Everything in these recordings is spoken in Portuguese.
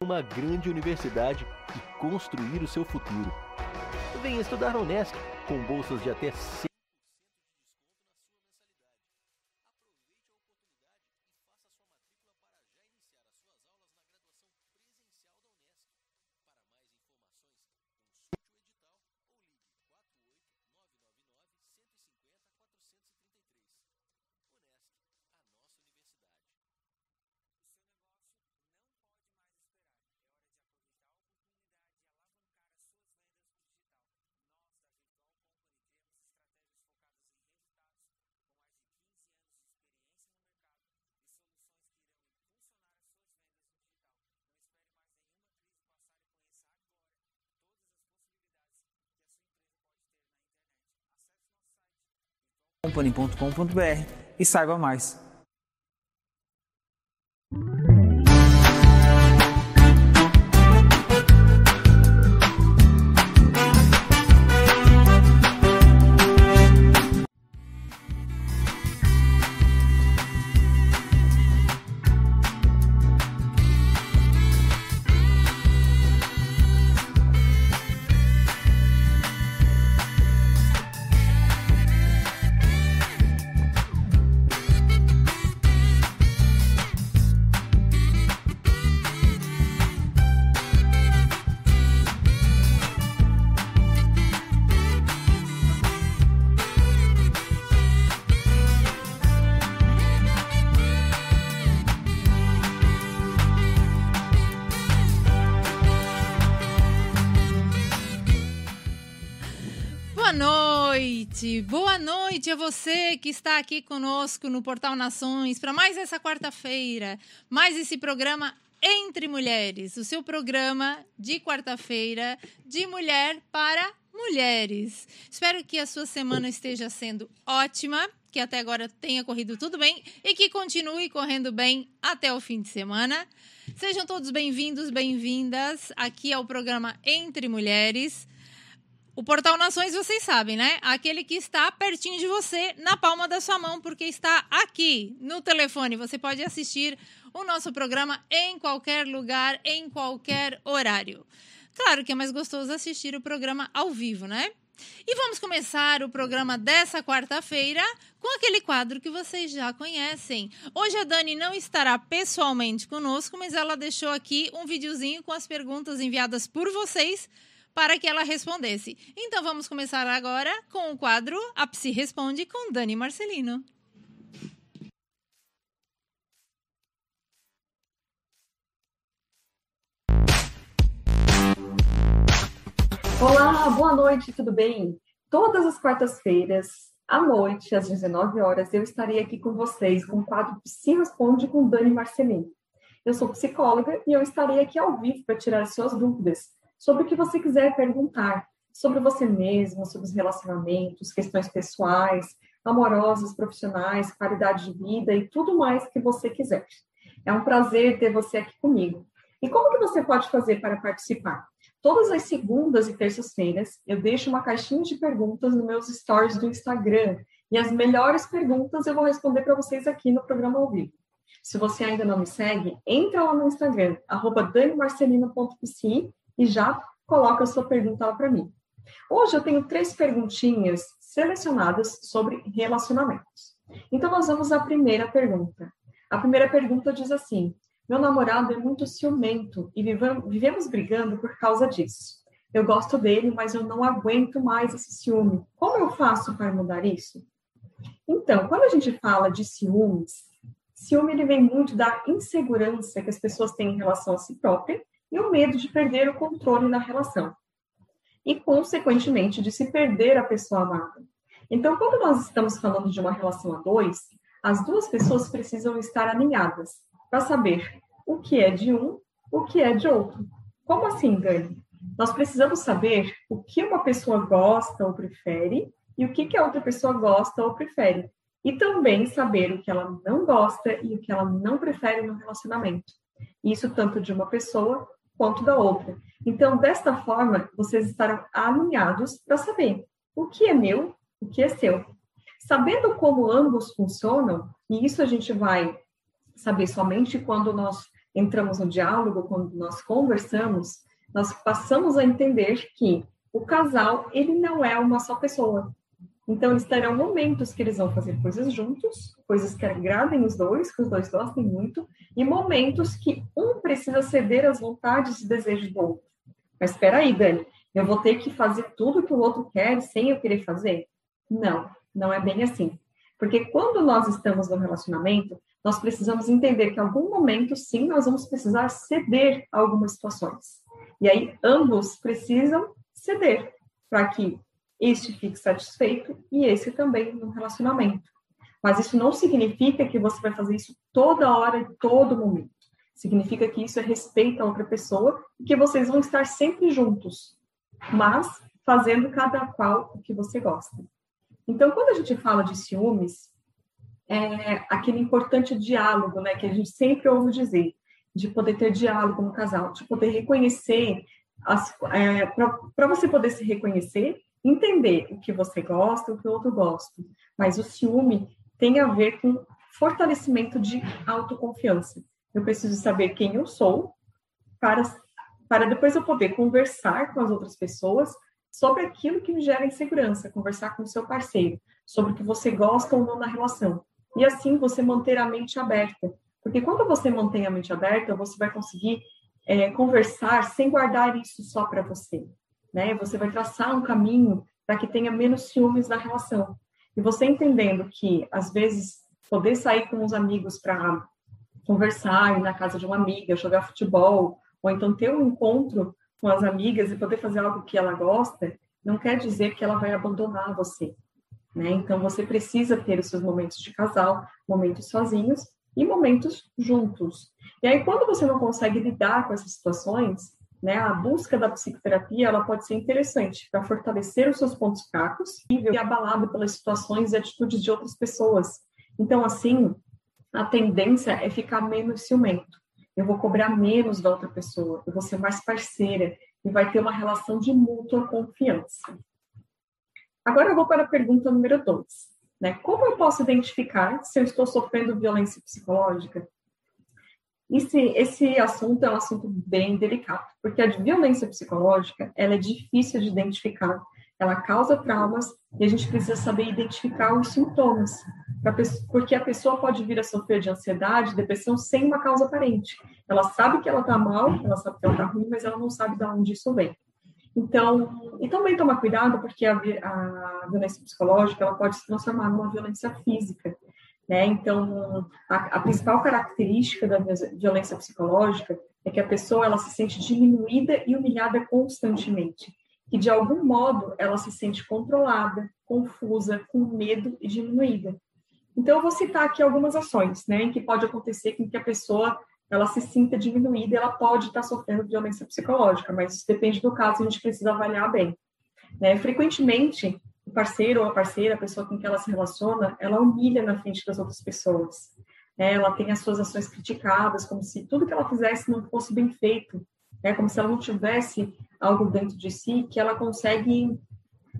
numa grande universidade e construir o seu futuro. Venha estudar na Unesc com bolsas de até company.com.br e saiba mais. Noite, boa noite a você que está aqui conosco no Portal Nações para mais essa quarta-feira, mais esse programa Entre Mulheres, o seu programa de quarta-feira de mulher para mulheres. Espero que a sua semana esteja sendo ótima, que até agora tenha corrido tudo bem e que continue correndo bem até o fim de semana. Sejam todos bem-vindos, bem-vindas aqui ao programa Entre Mulheres. O Portal Nações, vocês sabem, né? Aquele que está pertinho de você, na palma da sua mão, porque está aqui no telefone. Você pode assistir o nosso programa em qualquer lugar, em qualquer horário. Claro que é mais gostoso assistir o programa ao vivo, né? E vamos começar o programa dessa quarta-feira com aquele quadro que vocês já conhecem. Hoje a Dani não estará pessoalmente conosco, mas ela deixou aqui um videozinho com as perguntas enviadas por vocês para que ela respondesse. Então vamos começar agora com o quadro A Psi Responde com Dani Marcelino. Olá, boa noite, tudo bem? Todas as quartas-feiras, à noite, às 19 horas, eu estarei aqui com vocês com o quadro Psi Responde com Dani Marcelino. Eu sou psicóloga e eu estarei aqui ao vivo para tirar suas dúvidas sobre o que você quiser perguntar, sobre você mesmo, sobre os relacionamentos, questões pessoais, amorosas, profissionais, qualidade de vida e tudo mais que você quiser. É um prazer ter você aqui comigo. E como que você pode fazer para participar? Todas as segundas e terças-feiras eu deixo uma caixinha de perguntas nos meus stories do Instagram e as melhores perguntas eu vou responder para vocês aqui no programa ao vivo. Se você ainda não me segue, entra lá no Instagram, arroba e já coloca a sua pergunta lá para mim. Hoje eu tenho três perguntinhas selecionadas sobre relacionamentos. Então nós vamos à primeira pergunta. A primeira pergunta diz assim: Meu namorado é muito ciumento e vivemos brigando por causa disso. Eu gosto dele, mas eu não aguento mais esse ciúme. Como eu faço para mudar isso? Então, quando a gente fala de ciúmes, ciúme ele vem muito da insegurança que as pessoas têm em relação a si própria e o medo de perder o controle na relação. E, consequentemente, de se perder a pessoa amada. Então, quando nós estamos falando de uma relação a dois, as duas pessoas precisam estar alinhadas para saber o que é de um, o que é de outro. Como assim, Dani? Nós precisamos saber o que uma pessoa gosta ou prefere e o que, que a outra pessoa gosta ou prefere. E também saber o que ela não gosta e o que ela não prefere no relacionamento. Isso tanto de uma pessoa quanto da outra. Então, desta forma, vocês estarão alinhados para saber o que é meu, o que é seu. Sabendo como ambos funcionam, e isso a gente vai saber somente quando nós entramos no diálogo, quando nós conversamos, nós passamos a entender que o casal, ele não é uma só pessoa. Então, eles terão momentos que eles vão fazer coisas juntos, coisas que agradem os dois, que os dois gostem muito, e momentos que um precisa ceder às vontades e desejos do outro. Mas espera aí, Dani, eu vou ter que fazer tudo que o outro quer sem eu querer fazer? Não, não é bem assim. Porque quando nós estamos no relacionamento, nós precisamos entender que em algum momento, sim, nós vamos precisar ceder a algumas situações. E aí, ambos precisam ceder para que este fique satisfeito e esse também no relacionamento. Mas isso não significa que você vai fazer isso toda hora, em todo momento. Significa que isso é respeito a outra pessoa e que vocês vão estar sempre juntos, mas fazendo cada qual o que você gosta. Então, quando a gente fala de ciúmes, é aquele importante diálogo, né, que a gente sempre ouve dizer, de poder ter diálogo no casal, de poder reconhecer, é, para você poder se reconhecer, entender o que você gosta, o que o outro gosta. Mas o ciúme tem a ver com fortalecimento de autoconfiança. Eu preciso saber quem eu sou para, para depois eu poder conversar com as outras pessoas sobre aquilo que me gera insegurança, conversar com o seu parceiro, sobre o que você gosta ou não na relação. E assim você manter a mente aberta. Porque quando você mantém a mente aberta, você vai conseguir é, conversar sem guardar isso só para você. Né? Você vai traçar um caminho para que tenha menos ciúmes na relação. E você entendendo que, às vezes, poder sair com os amigos para conversar, ir na casa de uma amiga, jogar futebol, ou então ter um encontro com as amigas e poder fazer algo que ela gosta, não quer dizer que ela vai abandonar você. Né? Então, você precisa ter os seus momentos de casal, momentos sozinhos e momentos juntos. E aí, quando você não consegue lidar com essas situações, né, a busca da psicoterapia ela pode ser interessante para fortalecer os seus pontos fracos e abalado pelas situações e atitudes de outras pessoas. Então, assim, a tendência é ficar menos ciumento. Eu vou cobrar menos da outra pessoa, eu vou ser mais parceira e vai ter uma relação de mútua confiança. Agora eu vou para a pergunta número dois. Né? Como eu posso identificar se eu estou sofrendo violência psicológica? Esse, esse assunto é um assunto bem delicado, porque a violência psicológica ela é difícil de identificar, ela causa traumas e a gente precisa saber identificar os sintomas, porque a pessoa pode vir a sofrer de ansiedade, depressão sem uma causa aparente. Ela sabe que ela está mal, ela sabe que ela está ruim, mas ela não sabe de onde isso vem. Então, e também tomar cuidado, porque a, a violência psicológica ela pode se transformar numa violência física. Né? Então, a, a, principal característica da violência psicológica é que a pessoa ela se sente diminuída e humilhada constantemente, que de algum modo ela se sente controlada, confusa, com medo e diminuída. Então, eu vou citar aqui algumas ações, né, em que pode acontecer com que a pessoa ela se sinta diminuída, ela pode estar sofrendo violência psicológica, mas isso depende do caso, a gente precisa avaliar bem. Né? Frequentemente, o parceiro ou a parceira, a pessoa com quem ela se relaciona, ela humilha na frente das outras pessoas. Né? Ela tem as suas ações criticadas, como se tudo que ela fizesse não fosse bem feito, né? como se ela não tivesse algo dentro de si que ela consegue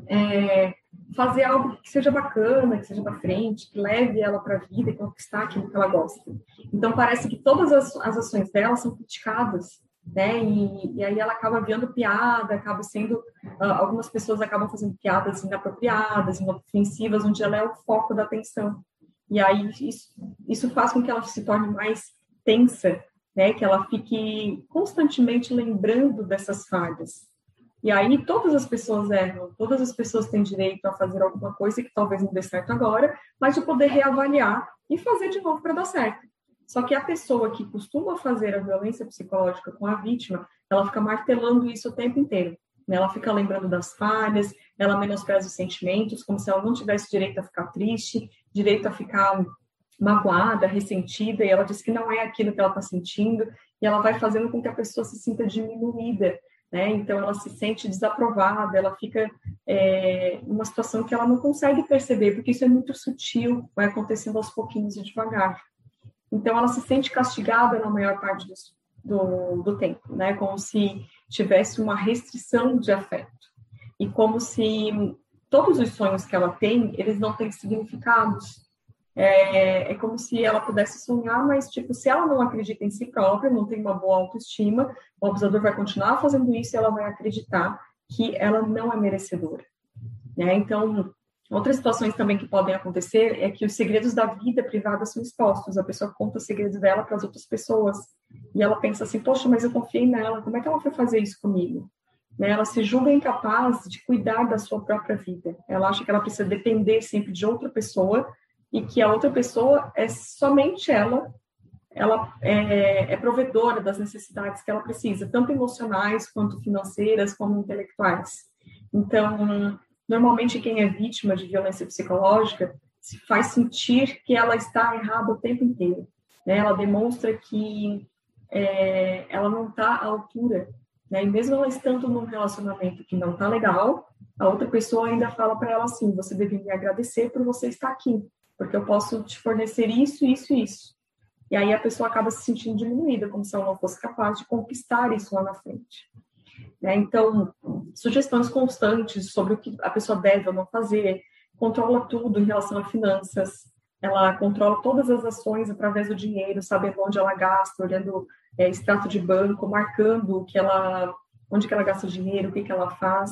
é, fazer algo que seja bacana, que seja para frente, que leve ela para a vida e conquistar aquilo que ela gosta. Então, parece que todas as, as ações dela são criticadas, né? E, e, aí ela acaba vendo piada, acaba sendo. Uh, algumas pessoas acabam fazendo piadas inapropriadas, inofensivas, onde ela é o foco da atenção. E aí isso, isso faz com que ela se torne mais tensa, né? Que ela fique constantemente lembrando dessas falhas. E aí todas as pessoas erram, todas as pessoas têm direito a fazer alguma coisa que talvez não dê certo agora, mas de poder reavaliar e fazer de novo para dar certo. Só que a pessoa que costuma fazer a violência psicológica com a vítima, ela fica martelando isso o tempo inteiro. Né? Ela fica lembrando das falhas, ela menospreza os sentimentos, como se ela não tivesse direito a ficar triste, direito a ficar magoada, ressentida, e ela diz que não é aquilo que ela está sentindo, e ela vai fazendo com que a pessoa se sinta diminuída, né? Então ela se sente desaprovada, ela fica é, numa situação que ela não consegue perceber, porque isso é muito sutil, vai acontecendo aos pouquinhos e devagar. Então ela se sente castigada na maior parte do, do, do tempo, né? Como se tivesse uma restrição de afeto e como se todos os sonhos que ela tem eles não têm significados, É, é, como se ela pudesse sonhar, mas, tipo, se ela não acredita em si própria, não tem uma boa autoestima, o abusador vai continuar fazendo isso e ela vai acreditar que ela não é merecedora. Né? Então, outras situações também que podem acontecer é que os segredos da vida privada são expostos. A pessoa conta os segredos dela para as outras pessoas e ela pensa assim: poxa, mas eu confiei nela, como é que ela foi fazer isso comigo? Né? Ela se julga incapaz de cuidar da sua própria vida. Ela acha que ela precisa depender sempre de outra pessoa e que a outra pessoa é somente ela, ela é, é, provedora das necessidades que ela precisa, tanto emocionais quanto financeiras, como intelectuais. Então, normalmente quem é vítima de violência psicológica se faz sentir que ela está errada o tempo inteiro. Né? Ela demonstra que é, ela não está à altura. Né? E mesmo ela estando num relacionamento que não está legal, a outra pessoa ainda fala para ela assim: você deve me agradecer por você estar aqui porque eu posso te fornecer isso, isso e isso. E aí a pessoa acaba se sentindo diminuída, como se ela não fosse capaz de conquistar isso lá na frente. Né? Então, sugestões constantes sobre o que a pessoa deve ou não fazer, controla tudo em relação a finanças, ela controla todas as ações através do dinheiro, sabendo onde ela gasta, olhando é, extrato de banco, marcando que ela, onde que ela gasta o dinheiro, o que, que ela faz.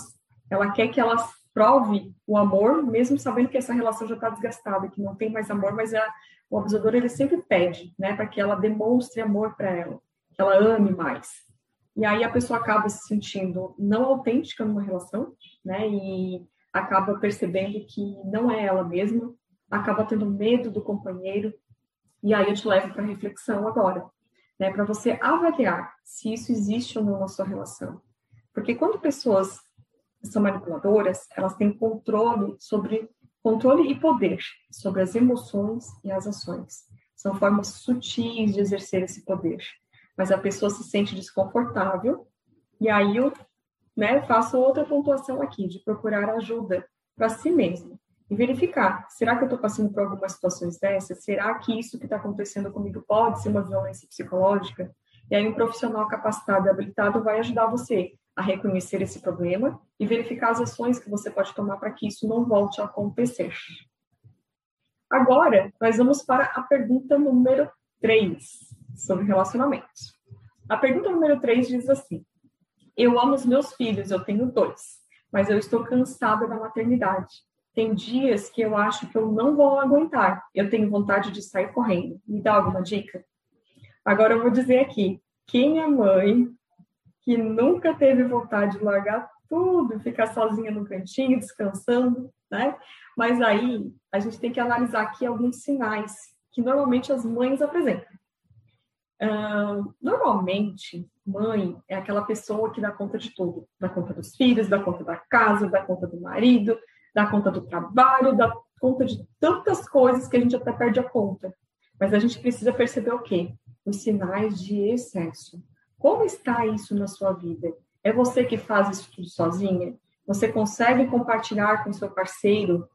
Ela quer que ela prove o amor, mesmo sabendo que essa relação já está desgastada, que não tem mais amor, mas a, o abusador ele sempre pede, né, para que ela demonstre amor para ela, que ela ame mais. E aí a pessoa acaba se sentindo não autêntica numa relação, né, e acaba percebendo que não é ela mesma, acaba tendo medo do companheiro. E aí eu te levo para reflexão agora, né, para você avaliar se isso existe ou não na sua relação. Porque quando pessoas são manipuladoras, elas têm controle sobre controle e poder sobre as emoções e as ações. São formas sutis de exercer esse poder. Mas a pessoa se sente desconfortável e aí eu né, faço outra pontuação aqui de procurar ajuda para si mesmo e verificar, será que eu estou passando por algumas situações dessas? Será que isso que está acontecendo comigo pode ser uma violência psicológica? E aí um profissional capacitado e habilitado vai ajudar você a reconhecer esse problema e verificar as ações que você pode tomar para que isso não volte a acontecer. Agora, nós vamos para a pergunta número 3 sobre relacionamentos. A pergunta número 3 diz assim: Eu amo os meus filhos, eu tenho dois, mas eu estou cansada da maternidade. Tem dias que eu acho que eu não vou aguentar. Eu tenho vontade de sair correndo. Me dá alguma dica? Agora eu vou dizer aqui: quem é mãe que nunca teve vontade de largar tudo ficar sozinha no cantinho, descansando, né? Mas aí a gente tem que analisar aqui alguns sinais que normalmente as mães apresentam. Normalmente, mãe é aquela pessoa que dá conta de tudo, dá conta dos filhos, dá conta da casa, dá conta do marido, dá conta do trabalho, dá conta de tantas coisas que a gente até perde a conta. Mas a gente precisa perceber o quê? Os sinais de excesso. Como está isso na sua vida? É você que faz isso tudo sozinha? Você consegue compartilhar com seu parceiro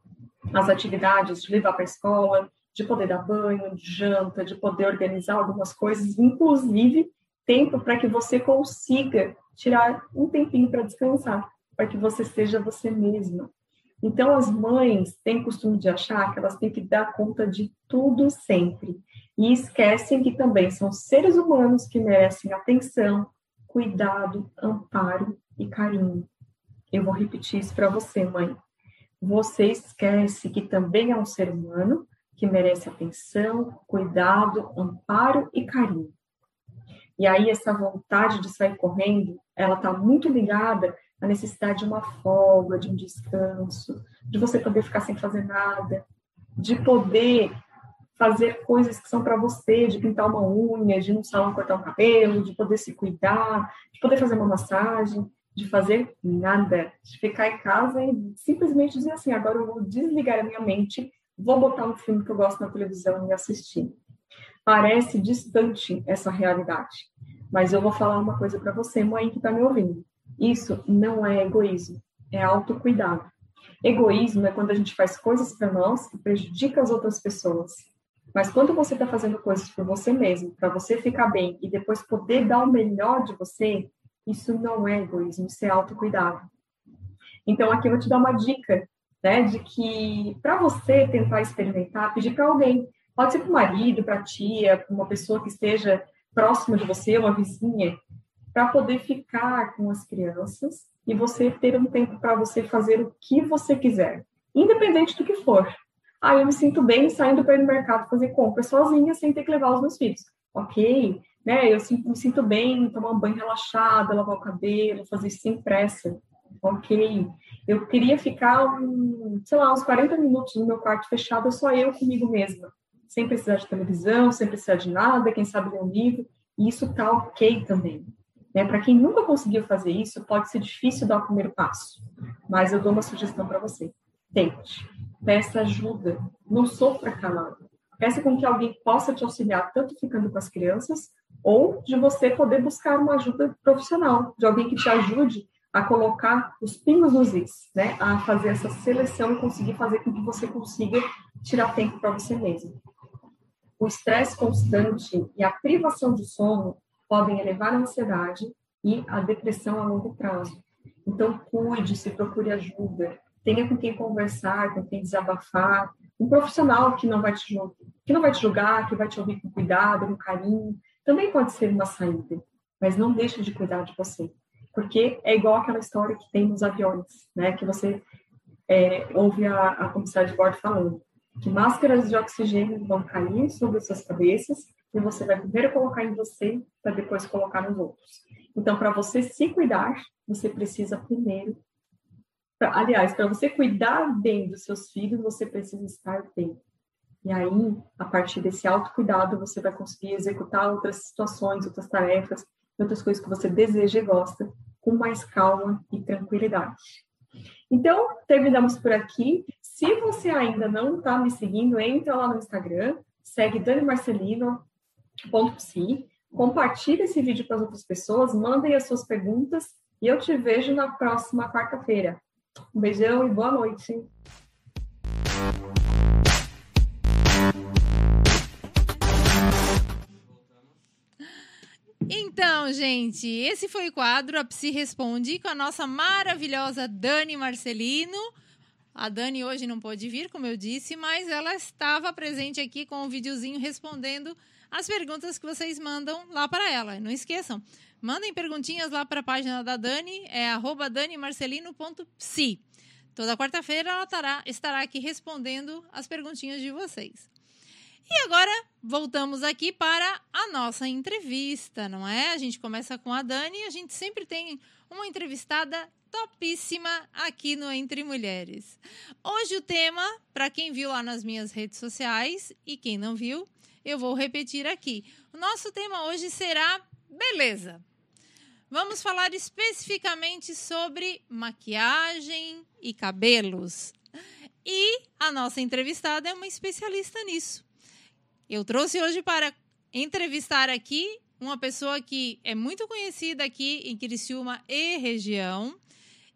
as atividades de levar para a escola, de poder dar banho, de janta, de poder organizar algumas coisas, inclusive tempo para que você consiga tirar um tempinho para descansar, para que você seja você mesma. Então, as mães têm costume de achar que elas têm que dar conta de tudo sempre e esquecem que também são seres humanos que merecem atenção, cuidado, amparo e carinho. Eu vou repetir isso para você, mãe. Você esquece que também é um ser humano que merece atenção, cuidado, amparo e carinho. E aí essa vontade de sair correndo, ela está muito ligada à necessidade de uma folga, de um descanso, de você poder ficar sem fazer nada, de poder fazer coisas que são para você, de pintar uma unha, de ir no salão cortar o cabelo, de poder se cuidar, de poder fazer uma massagem, de fazer nada, de ficar em casa e simplesmente dizer assim, agora eu vou desligar a minha mente, vou botar um filme que eu gosto na televisão e assistir. Parece distante essa realidade, mas eu vou falar uma coisa para você, mãe que está me ouvindo. Isso não é egoísmo, é autocuidado. Egoísmo é quando a gente faz coisas para nós que prejudicam as outras pessoas. Mas quando você está fazendo coisas por você mesmo, para você ficar bem e depois poder dar o melhor de você, isso não é egoísmo, isso é autocuidado. Então, aqui eu vou te dar uma dica né, de que para você tentar experimentar, pedir para alguém, pode ser para o marido, para a tia, para uma pessoa que esteja próxima de você, uma vizinha, para poder ficar com as crianças e você ter um tempo para você fazer o que você quiser, independente do que for. Ah, eu me sinto bem saindo para ir no mercado fazer compras sozinha sem ter que levar os meus filhos. Ok, né? Eu me sinto bem tomar um banho relaxado, lavar o cabelo, fazer sem pressa. Ok. Eu queria ficar, sei lá, uns 40 minutos no meu quarto fechado, só eu comigo mesma, sem precisar de televisão, sem precisar de nada, quem sabe ler um livro. E isso tá ok também. Né? Para quem nunca conseguiu fazer isso, pode ser difícil dar o primeiro passo, mas eu dou uma sugestão para você. Tente, peça ajuda, não sofra calado. Peça com que alguém possa te auxiliar, tanto ficando com as crianças, ou de você poder buscar uma ajuda profissional, de alguém que te ajude a colocar os pingos nos is, né? A fazer essa seleção e conseguir fazer com que você consiga tirar tempo para você mesmo. O estresse constante e a privação de sono podem elevar a ansiedade e a depressão a longo prazo. Então, cuide-se, procure ajuda, tenha com quem conversar, com quem desabafar, um profissional que não vai te julgar, que não vai te julgar, que vai te ouvir com cuidado, com carinho, também pode ser uma saída, mas não deixe de cuidar de você, porque é igual aquela história que tem nos aviões, né? Que você é, ouve a, a comissária de bordo falando que máscaras de oxigênio vão cair sobre suas cabeças e você vai primeiro colocar em você para depois colocar nos outros. Então, para você se cuidar, você precisa primeiro. Pra, aliás, para você cuidar bem dos seus filhos, você precisa estar bem. E aí, a partir desse autocuidado, você vai conseguir executar outras situações, outras tarefas, outras coisas que você deseja e gosta, com mais calma e tranquilidade. Então, terminamos por aqui. Se você ainda não está me seguindo, entra lá no Instagram, segue Dani Marcelino, psi, compartilhe esse vídeo para as outras pessoas, mandem as suas perguntas e eu te vejo na próxima quarta-feira. Um beijão e boa noite. Então, gente, esse foi o quadro A Psi Responde com a nossa maravilhosa Dani Marcelino. A Dani hoje não pôde vir, como eu disse, mas ela estava presente aqui com um videozinho respondendo as perguntas que vocês mandam lá para ela. Não esqueçam, mandem perguntinhas lá para a página da Dani, é danimarcelino.psi. Toda quarta-feira ela estará, estará aqui respondendo as perguntinhas de vocês. E agora voltamos aqui para a nossa entrevista, não é? A gente começa com a Dani e a gente sempre tem uma entrevistada topíssima aqui no Entre Mulheres. Hoje o tema, para quem viu lá nas minhas redes sociais e quem não viu, eu vou repetir aqui. O nosso tema hoje será beleza. Vamos falar especificamente sobre maquiagem e cabelos. E a nossa entrevistada é uma especialista nisso. Eu trouxe hoje para entrevistar aqui uma pessoa que é muito conhecida aqui em Criciúma e região,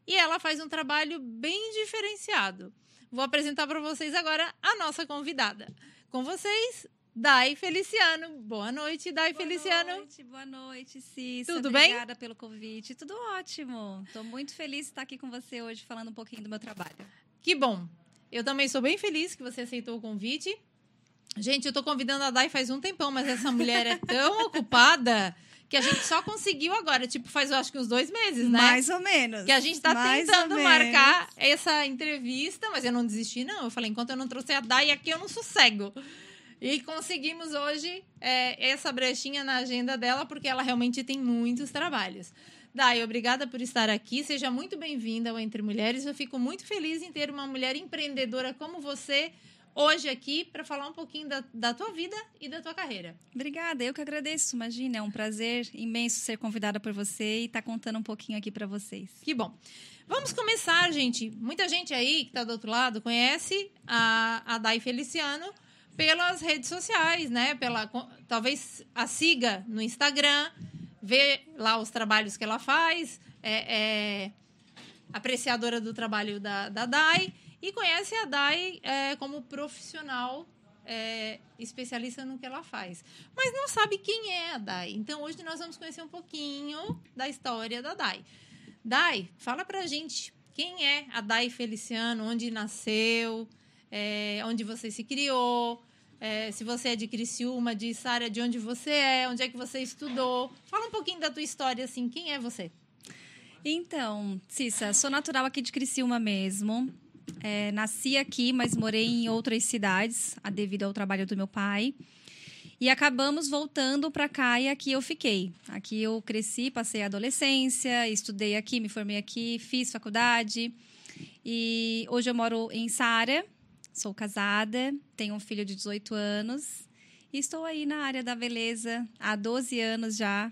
e ela faz um trabalho bem diferenciado. Vou apresentar para vocês agora a nossa convidada. Com vocês, Dai Feliciano. Boa noite, Dai boa Feliciano. Boa noite, boa noite, Cissa. Tudo Obrigada bem? Obrigada pelo convite. Tudo ótimo. Estou muito feliz de estar aqui com você hoje falando um pouquinho do meu trabalho. Que bom. Eu também sou bem feliz que você aceitou o convite. Gente, eu estou convidando a Dai faz um tempão, mas essa mulher é tão ocupada que a gente só conseguiu agora, tipo, faz eu acho que uns dois meses, né? Mais ou menos. Que a gente está tentando marcar essa entrevista, mas eu não desisti, não. Eu falei, enquanto eu não trouxe a Dai aqui, eu não sossego. E conseguimos hoje é, essa brechinha na agenda dela, porque ela realmente tem muitos trabalhos. Dai, obrigada por estar aqui. Seja muito bem-vinda ao Entre Mulheres. Eu fico muito feliz em ter uma mulher empreendedora como você hoje aqui para falar um pouquinho da, da tua vida e da tua carreira. Obrigada, eu que agradeço. Imagina, é um prazer imenso ser convidada por você e estar tá contando um pouquinho aqui para vocês. Que bom. Vamos começar, gente. Muita gente aí que está do outro lado conhece a, a Dai Feliciano pelas redes sociais, né? Pela, talvez a siga no Instagram, vê lá os trabalhos que ela faz, é, é apreciadora do trabalho da, da DAI e conhece a DAI é, como profissional é, especialista no que ela faz. Mas não sabe quem é a DAI. Então, hoje nós vamos conhecer um pouquinho da história da DAI. Dai, fala pra gente Quem é a Dai Feliciano? Onde nasceu? É, onde você se criou? É, se você é de Criciúma, de Sara, de onde você é, onde é que você estudou. Fala um pouquinho da tua história, assim, quem é você? Então, Cissa, sou natural aqui de Criciúma mesmo. É, nasci aqui, mas morei em outras cidades, a devido ao trabalho do meu pai. E acabamos voltando para cá e aqui eu fiquei. Aqui eu cresci, passei a adolescência, estudei aqui, me formei aqui, fiz faculdade. E hoje eu moro em Sara, sou casada, tenho um filho de 18 anos e estou aí na área da beleza há 12 anos já,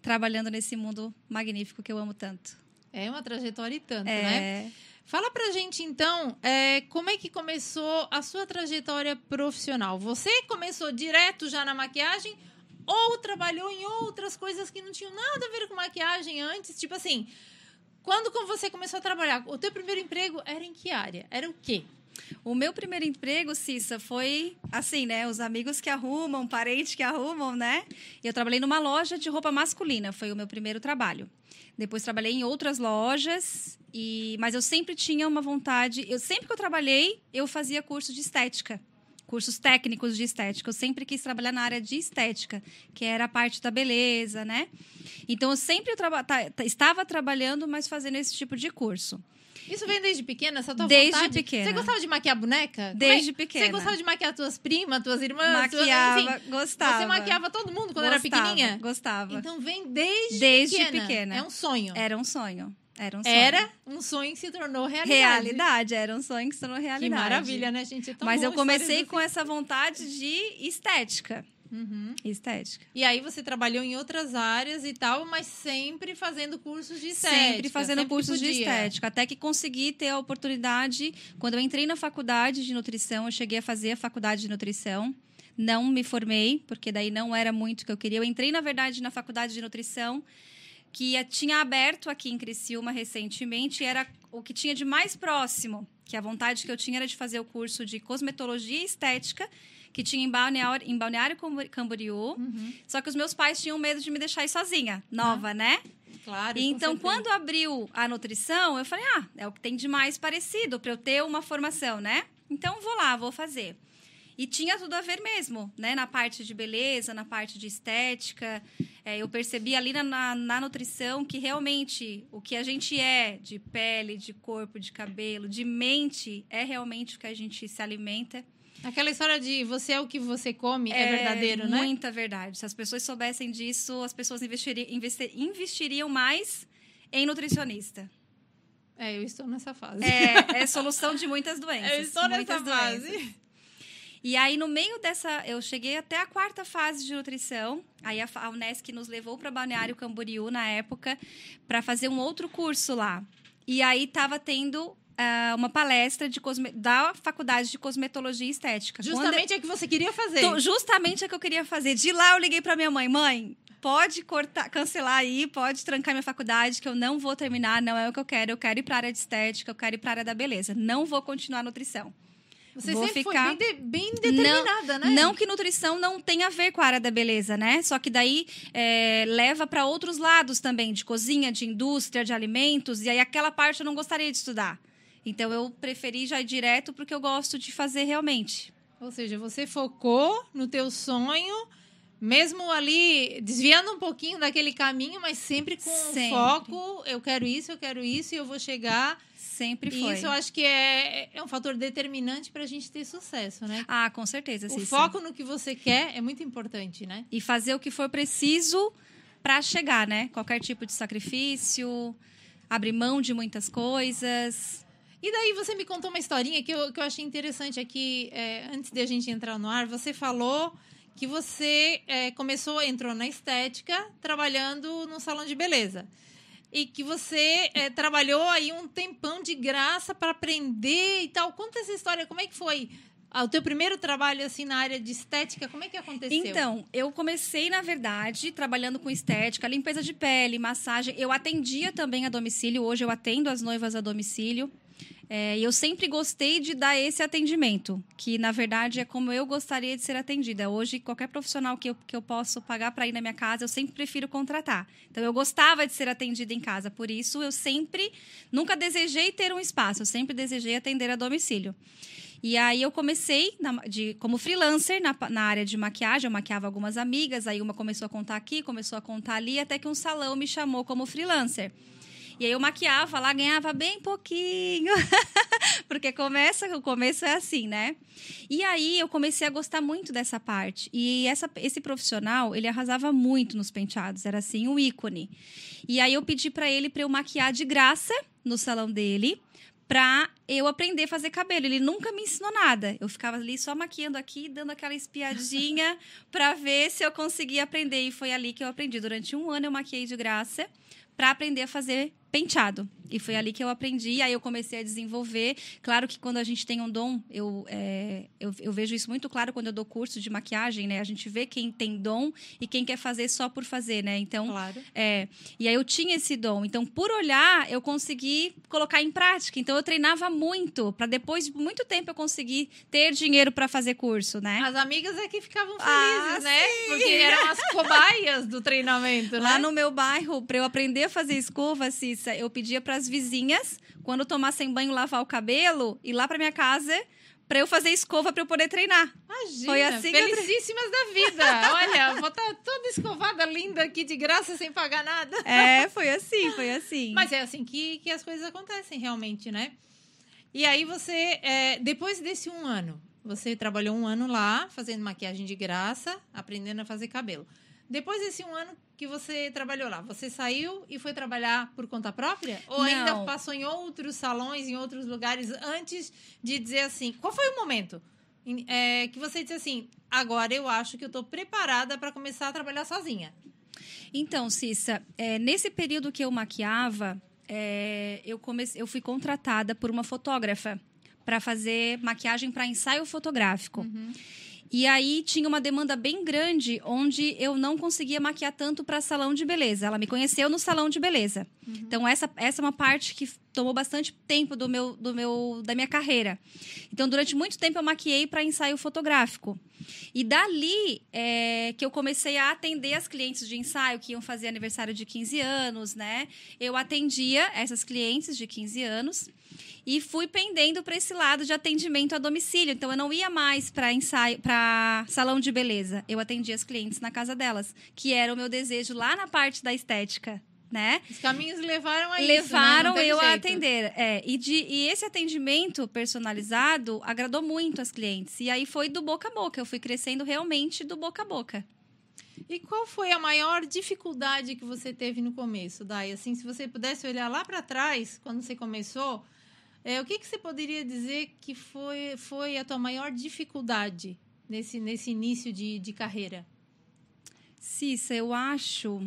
trabalhando nesse mundo magnífico que eu amo tanto. É uma trajetória e tanto, É. né? Fala pra gente, então, é, como é que começou a sua trajetória profissional? Você começou direto já na maquiagem ou trabalhou em outras coisas que não tinham nada a ver com maquiagem antes? Tipo assim, quando você começou a trabalhar, o teu primeiro emprego era em que área? Era o quê? O meu primeiro emprego, Cissa, foi assim, né? Os amigos que arrumam, parentes que arrumam, né? Eu trabalhei numa loja de roupa masculina, foi o meu primeiro trabalho. Depois trabalhei em outras lojas, e mas eu sempre tinha uma vontade. Eu sempre que eu trabalhei, eu fazia curso de estética. Cursos técnicos de estética. Eu sempre quis trabalhar na área de estética, que era a parte da beleza, né? Então eu sempre traba- ta- estava trabalhando, mas fazendo esse tipo de curso. Isso vem desde pequena, essa tua Desde vontade? pequena. Você gostava de maquiar boneca? Como Desde é? pequena. Você gostava de maquiar tuas primas, tuas irmãs? Maquiava, tuas, enfim, gostava. Você maquiava todo mundo quando era Gostava, pequenininha? Gostava. Então vem desde, Desde pequena. pequena. É um sonho. Era um sonho. Era um sonho. Era um sonho que se tornou realidade. realidade. Era um sonho que se tornou Que realidade. maravilha, né, gente? É Mas eu comecei com essa vontade de estética. Uhum. Estética. E aí você trabalhou em outras áreas e tal, mas sempre fazendo cursos de estética. Sempre fazendo sempre cursos de estética. Até que consegui ter a oportunidade. Quando eu entrei na faculdade de nutrição, eu cheguei a fazer a faculdade de nutrição. Não me formei, porque daí não era muito o que eu queria. Eu entrei, na verdade, na faculdade de nutrição, que tinha aberto aqui em Criciúma recentemente, era o que tinha de mais próximo. Que a vontade que eu tinha era de fazer o curso de cosmetologia e estética, que tinha em Balneário, em Balneário Camboriú. Uhum. Só que os meus pais tinham medo de me deixar ir sozinha, nova, né? Claro. com Então, quando abriu a nutrição, eu falei, ah, é o que tem de mais parecido para eu ter uma formação, né? Então, vou lá, vou fazer. E tinha tudo a ver mesmo, né? Na parte de beleza, na parte de estética. É, eu percebi ali na, na, na nutrição que realmente o que a gente é de pele, de corpo, de cabelo, de mente, é realmente o que a gente se alimenta. Aquela história de você é o que você come é, verdadeiro, né? Muita verdade. Se as pessoas soubessem disso, as pessoas investiri- investi- investiriam mais em nutricionista. É, eu estou nessa fase. É, é solução de muitas doenças. eu estou nessa muitas fase. doenças. E aí, no meio dessa. Eu cheguei até a quarta fase de nutrição. Aí a, a Unesc nos levou para Balneário Camboriú, na época, para fazer um outro curso lá. E aí estava tendo ah, uma palestra de cosme- da Faculdade de Cosmetologia e Estética. Quando eu- Justamente é o que você queria fazer. Tô- justamente é o que eu queria fazer. De lá eu liguei pra minha mãe, mãe, pode cortar, cancelar aí, pode trancar minha faculdade, que eu não vou terminar, não é o que eu quero. Eu quero ir pra área de estética, eu quero ir pra área da beleza. Não vou continuar nutrição. Você Vou sempre ficar- foi bem, de- bem determinada, né? Não que nutrição não tenha a ver com a área da beleza, né? Só que daí é, leva para outros lados também, de cozinha, de indústria, de alimentos, e aí aquela parte eu não gostaria de estudar. Então eu preferi já ir direto porque eu gosto de fazer realmente. Ou seja, você focou no teu sonho, mesmo ali desviando um pouquinho daquele caminho, mas sempre com Sempre. foco. Eu quero isso, eu quero isso e eu vou chegar. Sempre E foi. isso eu acho que é, é um fator determinante para a gente ter sucesso, né? Ah, com certeza, O foco no que você quer é muito importante, né? e fazer o que for preciso para chegar, né? Qualquer tipo de sacrifício, abrir mão de muitas coisas. E daí você me contou uma historinha que eu, que eu achei interessante aqui, é, antes de a gente entrar no ar. Você falou que você é, começou, entrou na estética, trabalhando no salão de beleza. E que você é, trabalhou aí um tempão de graça para aprender e tal. Conta essa história, como é que foi? Ah, o teu primeiro trabalho assim na área de estética, como é que aconteceu? Então, eu comecei, na verdade, trabalhando com estética, limpeza de pele, massagem. Eu atendia também a domicílio. Hoje eu atendo as noivas a domicílio. É, e eu sempre gostei de dar esse atendimento, que na verdade é como eu gostaria de ser atendida. Hoje, qualquer profissional que eu, que eu posso pagar para ir na minha casa, eu sempre prefiro contratar. Então, eu gostava de ser atendida em casa, por isso eu sempre, nunca desejei ter um espaço, eu sempre desejei atender a domicílio. E aí eu comecei na, de, como freelancer na, na, área de maquiagem, eu maquiava algumas amigas, aí uma começou a contar aqui, começou a contar ali, até que um salão me chamou como freelancer. E aí eu maquiava lá, ganhava bem pouquinho. Porque começa, o começo é assim, né? E aí eu comecei a gostar muito dessa parte. E essa, esse profissional, ele arrasava muito nos penteados, era assim, um ícone. E aí eu pedi para ele para eu maquiar de graça no salão dele pra eu aprender a fazer cabelo. Ele nunca me ensinou nada. Eu ficava ali só maquiando aqui, dando aquela espiadinha para ver se eu conseguia aprender. E foi ali que eu aprendi. Durante um ano eu maquiei de graça para aprender a fazer penteado. E foi ali que eu aprendi, aí eu comecei a desenvolver. Claro que quando a gente tem um dom, eu, é, eu, eu, vejo isso muito claro quando eu dou curso de maquiagem, né? A gente vê quem tem dom e quem quer fazer só por fazer, né? Então, claro. é, e aí eu tinha esse dom. Então, por olhar, eu consegui colocar em prática. Então, eu treinava muito, para depois de muito tempo eu conseguir ter dinheiro para fazer curso, né? As amigas é que ficavam felizes, ah, né? Sim. Porque eram as cobaias do treinamento, Lá né? no meu bairro, para eu aprender a fazer escova, Cissa, eu pedia para as vizinhas, quando tomassem banho, lavar o cabelo, ir lá para minha casa para eu fazer escova para eu poder treinar. Imagina, Foi assim felicíssimas eu... da vida. Olha, vou estar tá toda escovada, linda aqui de graça, sem pagar nada. É, foi assim, foi assim. Mas é assim que, que as coisas acontecem realmente, né? E aí você, é, depois desse um ano, você trabalhou um ano lá, fazendo maquiagem de graça, aprendendo a fazer cabelo. Depois desse um ano que você trabalhou lá, você saiu e foi trabalhar por conta própria? Ou Não. ainda passou em outros salões, em outros lugares, antes de dizer assim? Qual foi o momento é, que você disse assim: agora eu acho que eu estou preparada para começar a trabalhar sozinha? Então, Cissa, é, nesse período que eu maquiava, é, eu, comecei, eu fui contratada por uma fotógrafa para fazer maquiagem para ensaio fotográfico. Uhum. E aí tinha uma demanda bem grande, onde eu não conseguia maquiar tanto para salão de beleza. Ela me conheceu no salão de beleza. Uhum. Então essa, essa é uma parte que tomou bastante tempo do meu, do meu da minha carreira. Então durante muito tempo eu maquiei para ensaio fotográfico. E dali é, que eu comecei a atender as clientes de ensaio que iam fazer aniversário de 15 anos, né? Eu atendia essas clientes de 15 anos e fui pendendo para esse lado de atendimento a domicílio. Então eu não ia mais para ensaio, para salão de beleza. Eu atendia as clientes na casa delas, que era o meu desejo lá na parte da estética. Né? Os caminhos levaram a levaram isso, né? eu jeito. a atender. É, e, de, e esse atendimento personalizado agradou muito as clientes. E aí foi do boca a boca. Eu fui crescendo realmente do boca a boca. E qual foi a maior dificuldade que você teve no começo, Dai? Assim, se você pudesse olhar lá para trás, quando você começou, é, o que, que você poderia dizer que foi, foi a tua maior dificuldade nesse, nesse início de, de carreira? Cissa, eu acho.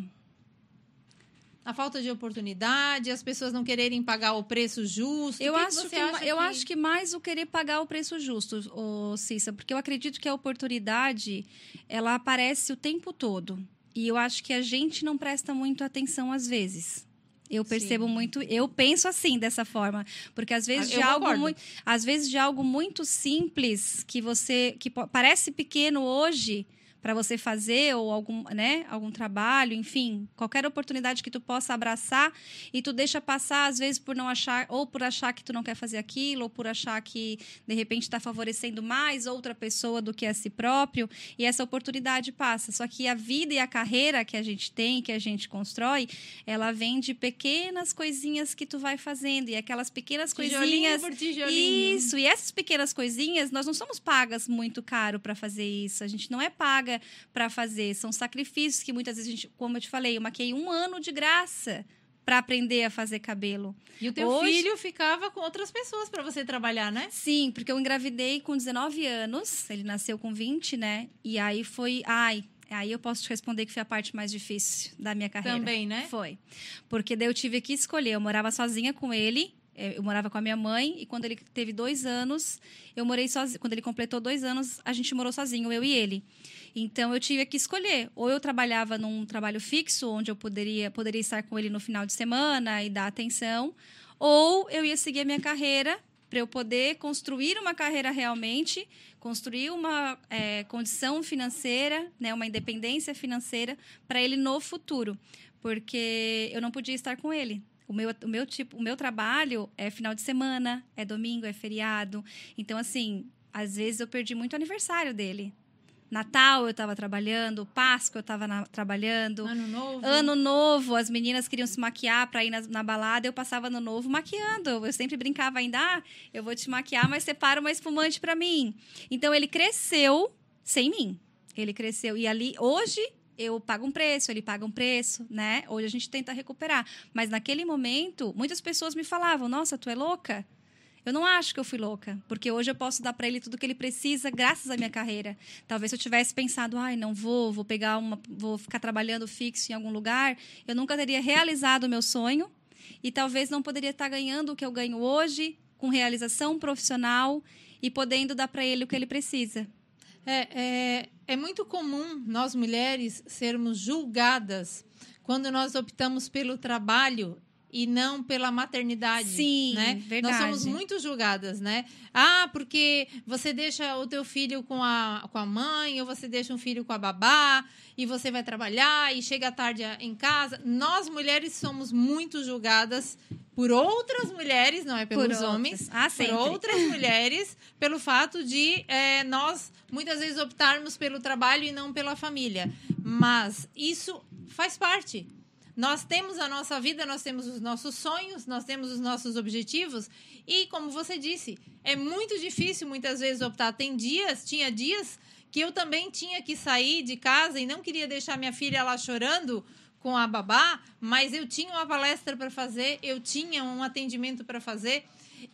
A falta de oportunidade, as pessoas não quererem pagar o preço justo. Eu, que acho, que, eu que... acho que mais o querer pagar o preço justo, oh, Cissa, porque eu acredito que a oportunidade ela aparece o tempo todo. E eu acho que a gente não presta muito atenção às vezes. Eu percebo Sim. muito, eu penso assim dessa forma, porque às vezes ah, de algo muito, às vezes de algo muito simples que você que parece pequeno hoje, para você fazer ou algum, né, algum trabalho, enfim, qualquer oportunidade que tu possa abraçar e tu deixa passar às vezes por não achar ou por achar que tu não quer fazer aquilo ou por achar que de repente está favorecendo mais outra pessoa do que a si próprio e essa oportunidade passa. Só que a vida e a carreira que a gente tem, que a gente constrói, ela vem de pequenas coisinhas que tu vai fazendo e aquelas pequenas tijolinho coisinhas. Por tijolinho. Isso, e essas pequenas coisinhas, nós não somos pagas muito caro para fazer isso. A gente não é paga paga para fazer. São sacrifícios que muitas vezes a gente, como eu te falei, eu maquei um ano de graça para aprender a fazer cabelo. E o teu Hoje... filho ficava com outras pessoas para você trabalhar, né? Sim, porque eu engravidei com 19 anos, ele nasceu com 20, né? E aí foi, ai, aí eu posso te responder que foi a parte mais difícil da minha carreira. Também, né? Foi. Porque daí eu tive que escolher, eu morava sozinha com ele, eu morava com a minha mãe e quando ele teve dois anos, eu morei sozinha. Quando ele completou dois anos, a gente morou sozinho, eu e ele. Então eu tive que escolher. Ou eu trabalhava num trabalho fixo, onde eu poderia, poderia estar com ele no final de semana e dar atenção, ou eu ia seguir a minha carreira para eu poder construir uma carreira realmente, construir uma é, condição financeira, né, uma independência financeira para ele no futuro, porque eu não podia estar com ele. O meu, o meu tipo, o meu trabalho é final de semana, é domingo, é feriado. Então, assim, às vezes eu perdi muito aniversário dele. Natal eu estava trabalhando, Páscoa eu estava trabalhando. Ano novo. Ano novo, as meninas queriam se maquiar para ir na, na, balada, eu passava ano novo maquiando. Eu sempre brincava ainda, ah, eu vou te maquiar, mas separa uma espumante para mim. Então ele cresceu sem mim. Ele cresceu e ali hoje eu pago um preço, ele paga um preço, né? Hoje a gente tenta recuperar, mas naquele momento muitas pessoas me falavam: "Nossa, tu é louca?" Eu não acho que eu fui louca, porque hoje eu posso dar para ele tudo que ele precisa graças à minha carreira. Talvez se eu tivesse pensado, ai, não vou, vou pegar uma, vou ficar trabalhando fixo em algum lugar, eu nunca teria realizado o meu sonho e talvez não poderia estar ganhando o que eu ganho hoje, com realização profissional e podendo dar para ele o que ele precisa. É, é, é muito comum nós mulheres sermos julgadas quando nós optamos pelo trabalho e não pela maternidade. Sim, né? verdade. Nós somos muito julgadas, né? Ah, porque você deixa o teu filho com a, com a mãe, ou você deixa um filho com a babá, e você vai trabalhar, e chega tarde em casa. Nós, mulheres, somos muito julgadas por outras mulheres, não é pelos homens, ah, por outras mulheres, pelo fato de é, nós, muitas vezes, optarmos pelo trabalho e não pela família. Mas isso faz parte nós temos a nossa vida, nós temos os nossos sonhos, nós temos os nossos objetivos. E, como você disse, é muito difícil muitas vezes optar. Tem dias, tinha dias que eu também tinha que sair de casa e não queria deixar minha filha lá chorando com a babá, mas eu tinha uma palestra para fazer, eu tinha um atendimento para fazer.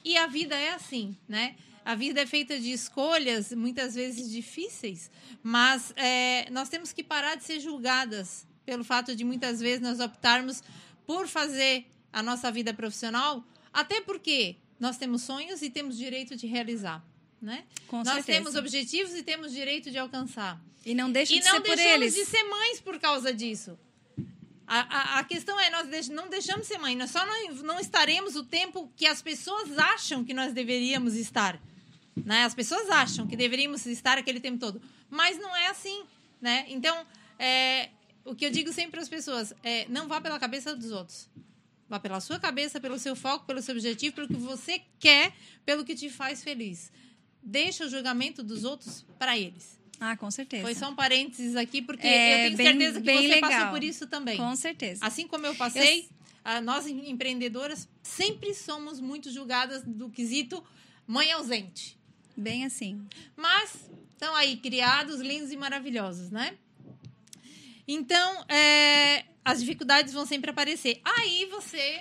E a vida é assim, né? A vida é feita de escolhas, muitas vezes difíceis, mas é, nós temos que parar de ser julgadas pelo fato de muitas vezes nós optarmos por fazer a nossa vida profissional, até porque nós temos sonhos e temos direito de realizar. Né? Com nós certeza. temos objetivos e temos direito de alcançar. E não deixa e de não ser por deixamos eles. de ser mães por causa disso. A, a, a questão é, nós não deixamos de ser mãe, nós só não, não estaremos o tempo que as pessoas acham que nós deveríamos estar. Né? As pessoas acham que deveríamos estar aquele tempo todo. Mas não é assim. Né? Então, é, o que eu digo sempre para as pessoas é: não vá pela cabeça dos outros. Vá pela sua cabeça, pelo seu foco, pelo seu objetivo, pelo que você quer, pelo que te faz feliz. Deixa o julgamento dos outros para eles. Ah, com certeza. Foi só um parênteses aqui, porque É, eu tenho bem- certeza que você legal. passou por isso também. Com certeza. Assim como eu passei, ah, nós em- empreendedoras sempre somos muito julgadas do quesito mãe ausente. Bem assim. Mas estão aí criados, lindos e maravilhosos, né? Então, é, as dificuldades vão sempre aparecer. Aí você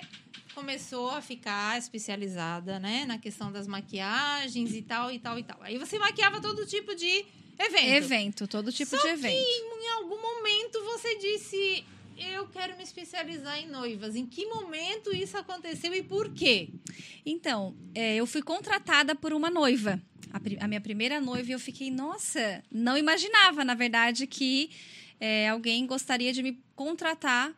começou a ficar especializada, né, na questão das maquiagens e tal e tal e tal. Aí você maquiava todo tipo de evento. Evento, todo tipo Só de evento. que em algum momento você disse eu quero me especializar em noivas. Em que momento isso aconteceu e por quê? Então, é, eu fui contratada por uma noiva. A, a minha primeira noiva, eu fiquei, nossa, não imaginava, na verdade, que é, alguém gostaria de me contratar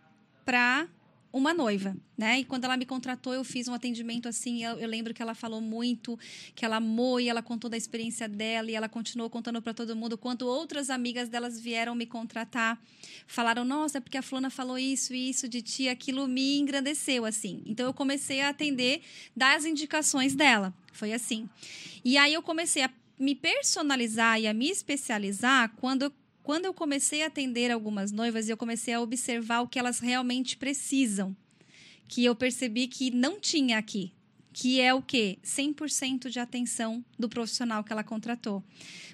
para uma noiva, né? E quando ela me contratou, eu fiz um atendimento assim. Eu, eu lembro que ela falou muito, que ela amou e ela contou da experiência dela e ela continuou contando para todo mundo quanto outras amigas delas vieram me contratar, falaram: "Nossa, é porque a fulana falou isso e isso de ti", aquilo me engrandeceu assim. Então eu comecei a atender das indicações dela. Foi assim. E aí eu comecei a me personalizar e a me especializar quando eu quando eu comecei a atender algumas noivas eu comecei a observar o que elas realmente precisam, que eu percebi que não tinha aqui, que é o quê? 100% de atenção do profissional que ela contratou.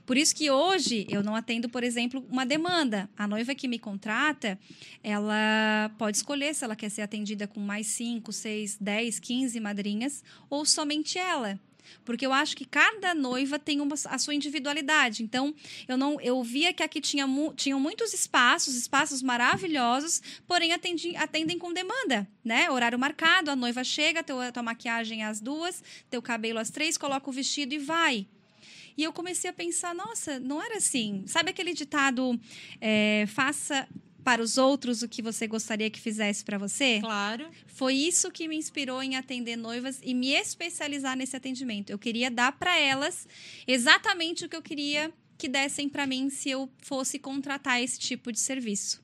Por isso que hoje eu não atendo, por exemplo, uma demanda. A noiva que me contrata, ela pode escolher se ela quer ser atendida com mais 5, 6, 10, 15 madrinhas ou somente ela. Porque eu acho que cada noiva tem uma, a sua individualidade. Então, eu não eu via que aqui tinha mu, tinham muitos espaços, espaços maravilhosos, porém atendi, atendem com demanda, né? Horário marcado, a noiva chega, teu, tua maquiagem às duas, teu cabelo às três, coloca o vestido e vai. E eu comecei a pensar, nossa, não era assim. Sabe aquele ditado, é, faça para os outros o que você gostaria que fizesse para você? Claro. Foi isso que me inspirou em atender noivas e me especializar nesse atendimento. Eu queria dar para elas exatamente o que eu queria que dessem para mim se eu fosse contratar esse tipo de serviço.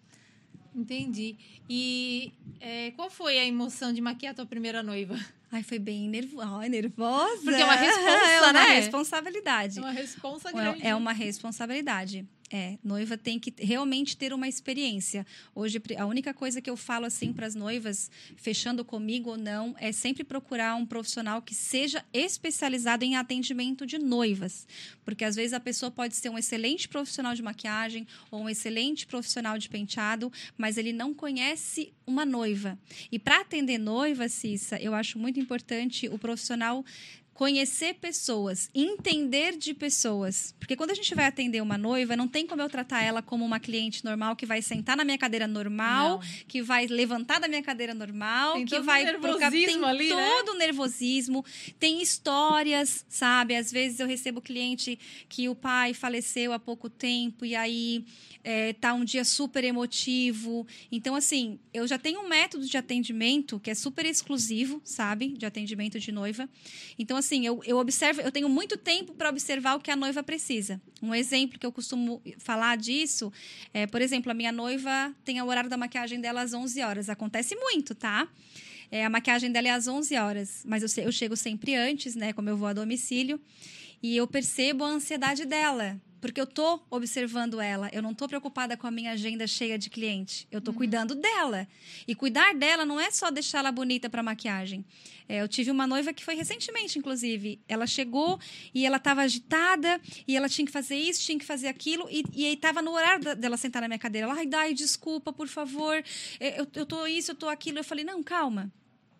Entendi. E é, qual foi a emoção de maquiar a tua primeira noiva? Ai, foi bem nervo... Ai, nervosa. Porque é uma responsa, é uma né? responsabilidade. É uma responsa É- grande. É uma responsabilidade. É, noiva tem que realmente ter uma experiência. Hoje, a única coisa que eu falo assim para as noivas, fechando comigo ou não, é sempre procurar um profissional que seja especializado em atendimento de noivas. Porque às vezes a pessoa pode ser um excelente profissional de maquiagem ou um excelente profissional de penteado, mas ele não conhece uma noiva. E para atender noiva, Cissa, eu acho muito importante o profissional conhecer pessoas, entender de pessoas. Porque quando a gente vai atender uma noiva, não tem como eu tratar ela como uma cliente normal que vai sentar na minha cadeira normal, Não. que vai levantar da minha cadeira normal, Tem que vai pro ca- tem ali, né? todo o nervosismo, tem histórias, sabe? Às vezes eu recebo cliente que o pai faleceu há pouco tempo e aí é, tá um dia super emotivo. Então, assim, eu já tenho um método de atendimento que é super exclusivo, sabe? De atendimento de noiva. Então, assim, eu, eu observo, eu tenho muito tempo para observar o que a noiva precisa. Um exemplo que eu costumo falar disso é, por exemplo, a minha noiva tem o horário da maquiagem dela às 11 horas. Acontece muito, tá? É, a maquiagem dela é às 11 horas, mas eu, eu chego sempre antes, né? Como eu vou a domicílio. E eu percebo a ansiedade dela. Porque eu tô observando ela. Eu não tô preocupada com a minha agenda cheia de cliente. Eu tô cuidando dela. E cuidar dela não é só deixá-la bonita para maquiagem. É, eu tive uma noiva que foi recentemente, inclusive. Ela chegou e ela estava agitada e ela tinha que fazer isso, tinha que fazer aquilo. E, e aí tava no horário da- dela sentar na minha cadeira. Ela, ai, Dai, desculpa, por favor. É, Eu, eu tô isso, eu tô aquilo. Eu falei, não, calma.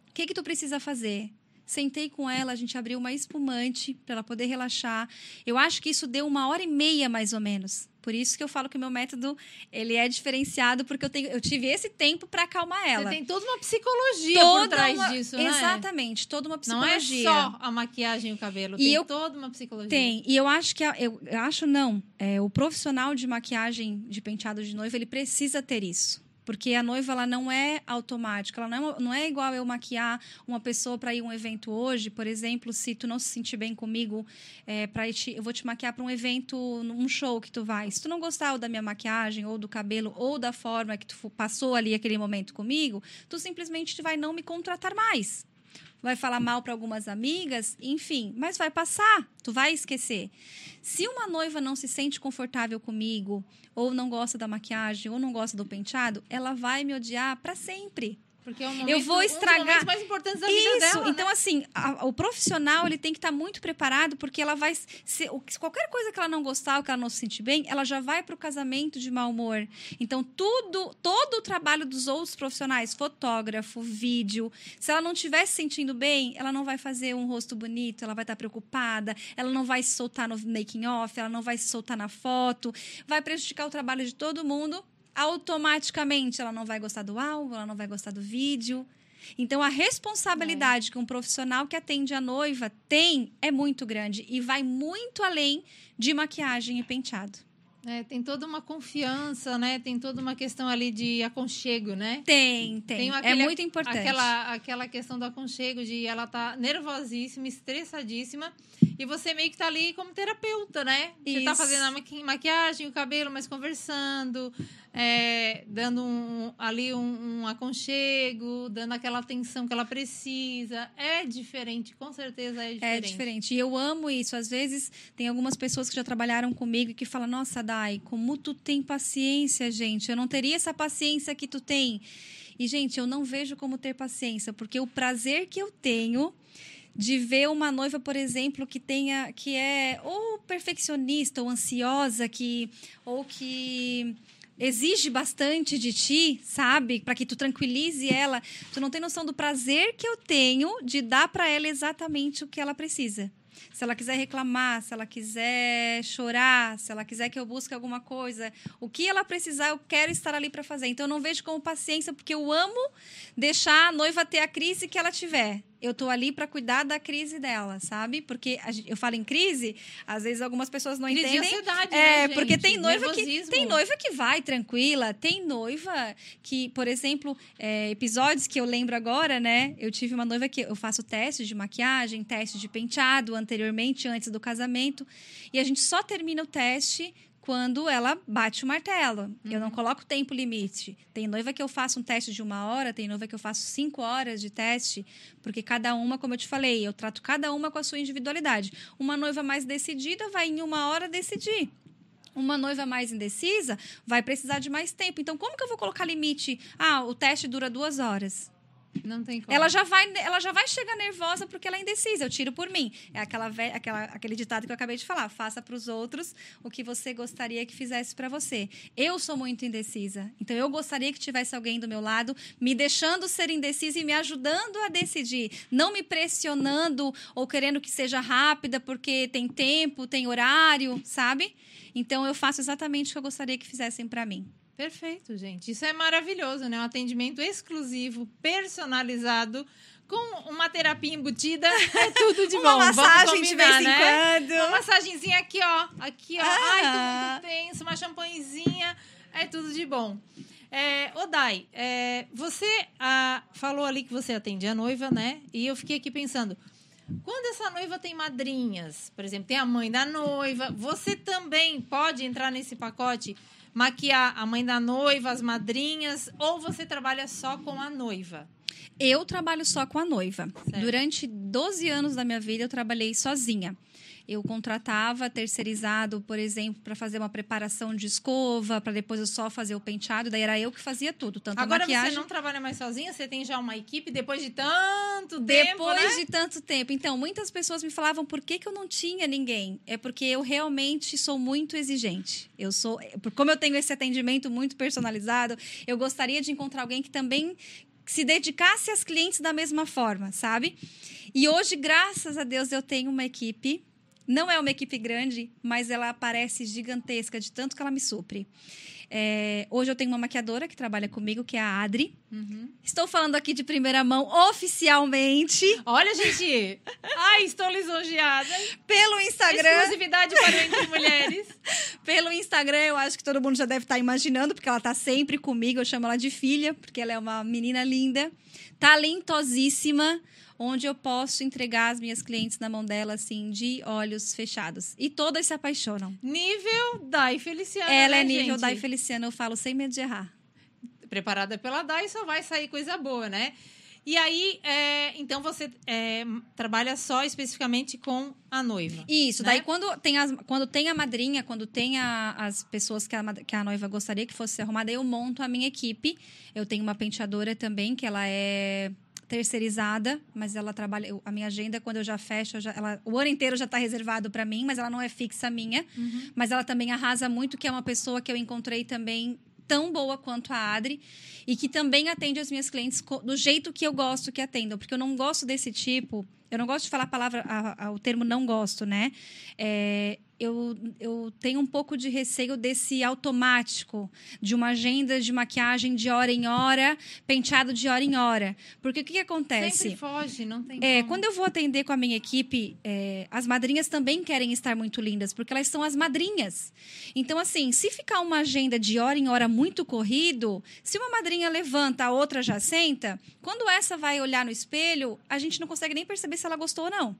O que que tu precisa fazer? Sentei com ela, a gente abriu uma espumante para ela poder relaxar. Eu acho que isso deu uma hora e meia, mais ou menos. Por isso que eu falo que o meu método ele é diferenciado, porque eu, tenho, eu tive esse tempo para acalmar ela. Você tem toda uma psicologia por Toda trás uma- disso, né? Exatamente, toda uma Não é psicologia. só a maquiagem e o cabelo, E tem eu- toda uma psicologia. Tem, e eu acho que eu, eu acho não. É, o profissional de maquiagem de penteado de noiva, ele precisa ter isso. Porque a noiva ela não é automática, ela não é, não é igual eu maquiar uma pessoa para ir a um evento hoje, por exemplo, se tu não se sentir bem comigo, é, para eu vou te maquiar para um evento, num show que tu vai. Se tu não gostar da minha maquiagem, ou do cabelo, ou da forma que tu passou ali aquele momento comigo, tu simplesmente vai não me contratar mais vai falar mal para algumas amigas, enfim, mas vai passar, tu vai esquecer. Se uma noiva não se sente confortável comigo, ou não gosta da maquiagem, ou não gosta do penteado, ela vai me odiar para sempre. Porque é um Eu vou um estragar- momentos mais importantes da vida Isso, dela. então né? assim, a- o profissional ele tem que estar muito preparado porque ela vai se qualquer coisa que ela não gostar ou que ela não se sentir bem, ela já vai para o casamento de mau humor. Então tudo, todo o trabalho dos outros profissionais, fotógrafo, vídeo, se ela não estiver se sentindo bem, ela não vai fazer um rosto bonito, ela vai estar preocupada, ela não vai se soltar no making off, ela não vai se soltar na foto, vai prejudicar o trabalho de todo mundo. Automaticamente ela não vai gostar do álbum, ela não vai gostar do vídeo. Então, a responsabilidade que um profissional que atende a noiva tem é muito grande e vai muito além de maquiagem e penteado. É, tem toda uma confiança, né? Tem toda uma questão ali de aconchego, né? Tem, tem. é aquele- muito importante. Aquela, aquela questão do aconchego, de ela tá nervosíssima, estressadíssima, e você meio que tá ali como terapeuta, né? Você tá Isso. fazendo a maqui- maquiagem, o cabelo, mas conversando, é, dando um- ali um, um aconchego, dando aquela atenção que ela precisa. É diferente, com certeza é diferente. É diferente. E eu amo isso. Às vezes, tem algumas pessoas que já trabalharam comigo e que falam: Nossa, Dai, como tu tem paciência, gente. Eu não teria essa paciência que tu tem. E, gente, eu não vejo como ter paciência, porque o prazer que eu tenho de ver uma noiva, por exemplo, que tenha que é ou perfeccionista ou ansiosa, que ou que exige bastante de ti, sabe? Para que tu tranquilize ela. Tu não tem noção do prazer que eu tenho de dar para ela exatamente o que ela precisa. Se ela quiser reclamar, se ela quiser chorar, se ela quiser que eu busque alguma coisa, o que ela precisar, eu quero estar ali para fazer. Então eu não vejo como paciência, porque eu amo deixar a noiva ter a crise que ela tiver. Eu tô ali para cuidar da crise dela, sabe? Porque gente, eu falo em crise, às vezes algumas pessoas não crise entendem. De ansiedade, é, né, porque tem noiva Nervosismo. que tem noiva que vai tranquila, tem noiva que, por exemplo, é, episódios que eu lembro agora, né? Eu tive uma noiva que eu faço teste de maquiagem, teste de penteado anteriormente, antes do casamento, e a gente só termina o teste quando ela bate o martelo. Uhum. Eu não uhum. coloco tempo limite. Tem noiva que eu faço um teste de uma hora, tem noiva que eu faço cinco horas de teste, porque cada uma, como eu te falei, eu trato cada uma com a sua individualidade. Uma noiva mais decidida vai em uma hora decidir. Uma noiva mais indecisa vai precisar de mais tempo. Então, como que eu vou colocar limite? Ah, o teste dura duas horas. Não tem como. Ela já vai, ela já vai chegar nervosa porque ela é indecisa. Eu tiro por mim. É aquela, aquela aquele ditado que eu acabei de falar. Faça para os outros o que você gostaria que fizesse para você. Eu sou muito indecisa. Então eu gostaria que tivesse alguém do meu lado me deixando ser indecisa e me ajudando a decidir, não me pressionando ou querendo que seja rápida porque tem tempo, tem horário, sabe? Então eu faço exatamente o que eu gostaria que fizessem para mim. Perfeito, gente. Isso é maravilhoso, né? Um atendimento exclusivo, personalizado, com uma terapia embutida. É tudo de uma bom. massagem combinar, de vez em né? quando. Uma massagenzinha aqui, ó. Aqui, ó. Ah. Ai, tô muito tenso. Uma champanhezinha. É tudo de bom. É, Odai, é, você ah, falou ali que você atende a noiva, né? E eu fiquei aqui pensando. Quando essa noiva tem madrinhas, por exemplo, tem a mãe da noiva, você também pode entrar nesse pacote maquiar a mãe da noiva, as madrinhas, ou você trabalha só com a noiva? Eu trabalho só com a noiva. Certo. Durante 12 anos da minha vida, eu trabalhei sozinha. Eu contratava terceirizado, por exemplo, para fazer uma preparação de escova, para depois eu só fazer o penteado. Daí era eu que fazia tudo, tanto Agora a maquiagem... você não trabalha mais sozinha? Você tem já uma equipe depois de tanto tempo, Depois né? de tanto tempo. Então, muitas pessoas me falavam por que, que eu não tinha ninguém. É porque eu realmente sou muito exigente. Eu sou... Como eu tenho esse atendimento muito personalizado, eu gostaria de encontrar alguém que também se dedicasse às clientes da mesma forma, sabe? E hoje, graças a Deus, eu tenho uma equipe não é uma equipe grande, mas ela parece gigantesca de tanto que ela me supre. É, hoje eu tenho uma maquiadora que trabalha comigo, que é a Adri. Uhum. Estou falando aqui de primeira mão oficialmente. Olha, gente! Ai, estou lisonjeada. Pelo Instagram. Exclusividade para Entre Mulheres. Pelo Instagram, eu acho que todo mundo já deve estar imaginando, porque ela está sempre comigo. Eu chamo ela de filha, porque ela é uma menina linda, talentosíssima onde eu posso entregar as minhas clientes na mão dela, assim, de olhos fechados. E todas se apaixonam. Nível Dai Feliciana. Ela né, é nível gente? Dai Feliciana, eu falo sem medo de errar. Preparada pela Dai, só vai sair coisa boa, né? E aí, é, então você é, trabalha só especificamente com a noiva. Isso, né? daí quando tem, as, quando tem a madrinha, quando tem a, as pessoas que a, que a noiva gostaria que fosse arrumada, eu monto a minha equipe. Eu tenho uma penteadora também, que ela é terceirizada, mas ela trabalha. A minha agenda, quando eu já fecho, eu já, ela, o ano inteiro já está reservado para mim, mas ela não é fixa minha. Uhum. Mas ela também arrasa muito, que é uma pessoa que eu encontrei também tão boa quanto a Adri e que também atende as minhas clientes do jeito que eu gosto que atendam, porque eu não gosto desse tipo. Eu não gosto de falar a palavra, a, a, o termo não gosto, né? É, eu, eu tenho um pouco de receio desse automático, de uma agenda de maquiagem de hora em hora, penteado de hora em hora. Porque o que, que acontece? Sempre foge, não tem é, como. Quando eu vou atender com a minha equipe, é, as madrinhas também querem estar muito lindas, porque elas são as madrinhas. Então, assim, se ficar uma agenda de hora em hora muito corrido, se uma madrinha levanta, a outra já senta, quando essa vai olhar no espelho, a gente não consegue nem perceber se ela gostou ou não.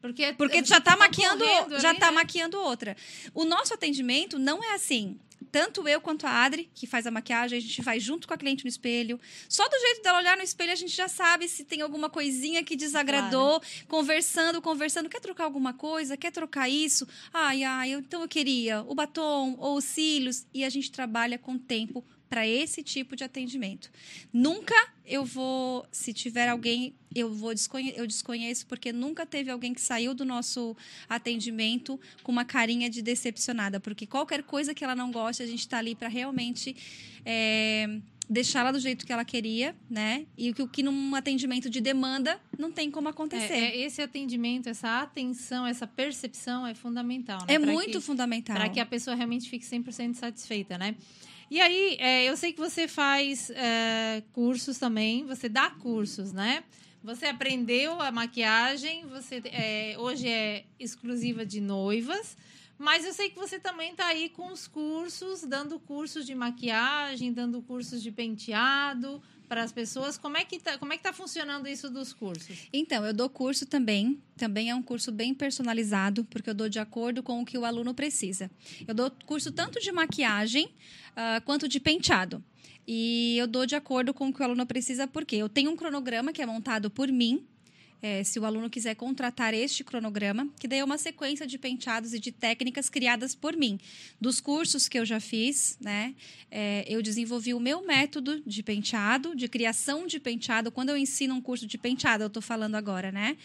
Porque, Porque já está maquiando, já ali, tá né? maquiando outra. O nosso atendimento não é assim. Tanto eu quanto a Adri, que faz a maquiagem, a gente vai junto com a cliente no espelho. Só do jeito dela olhar no espelho, a gente já sabe se tem alguma coisinha que desagradou. Conversando, conversando. Quer trocar alguma coisa? Quer trocar isso? Ai, ai, eu- então eu queria o batom ou os cílios. E a gente trabalha com tempo para esse tipo de atendimento. Nunca eu vou, se tiver alguém, eu vou desconhe eu desconheço porque nunca teve alguém que saiu do nosso atendimento com uma carinha de decepcionada, porque qualquer coisa que ela não goste, a gente está ali para realmente é, deixá-la do jeito que ela queria, né? E o que, que num atendimento de demanda não tem como acontecer. É, é, esse atendimento, essa atenção, essa percepção é fundamental, né? É Pra muito que- fundamental. Para que a pessoa realmente fique 100% satisfeita, né? E aí, é, eu sei que você faz é, cursos também, você dá cursos, né? Você aprendeu a maquiagem, você é, hoje é exclusiva de noivas, mas eu sei que você também está aí com os cursos, dando cursos de maquiagem, dando cursos de penteado para as pessoas. Como é que tá, como é que tá funcionando isso dos cursos? Então, eu dou curso também. Também é um curso bem personalizado, porque eu dou de acordo com o que o aluno precisa. Eu dou curso tanto de maquiagem uh, quanto de penteado. E eu dou de acordo com o que o aluno precisa, porque eu tenho um cronograma que é montado por mim, é, se o aluno quiser contratar este cronograma, que daí é uma sequência de penteados e de técnicas criadas por mim. Dos cursos que eu já fiz, né, é, eu desenvolvi o meu método de penteado, de criação de penteado. Quando eu ensino um curso de penteado, eu estou falando agora, né?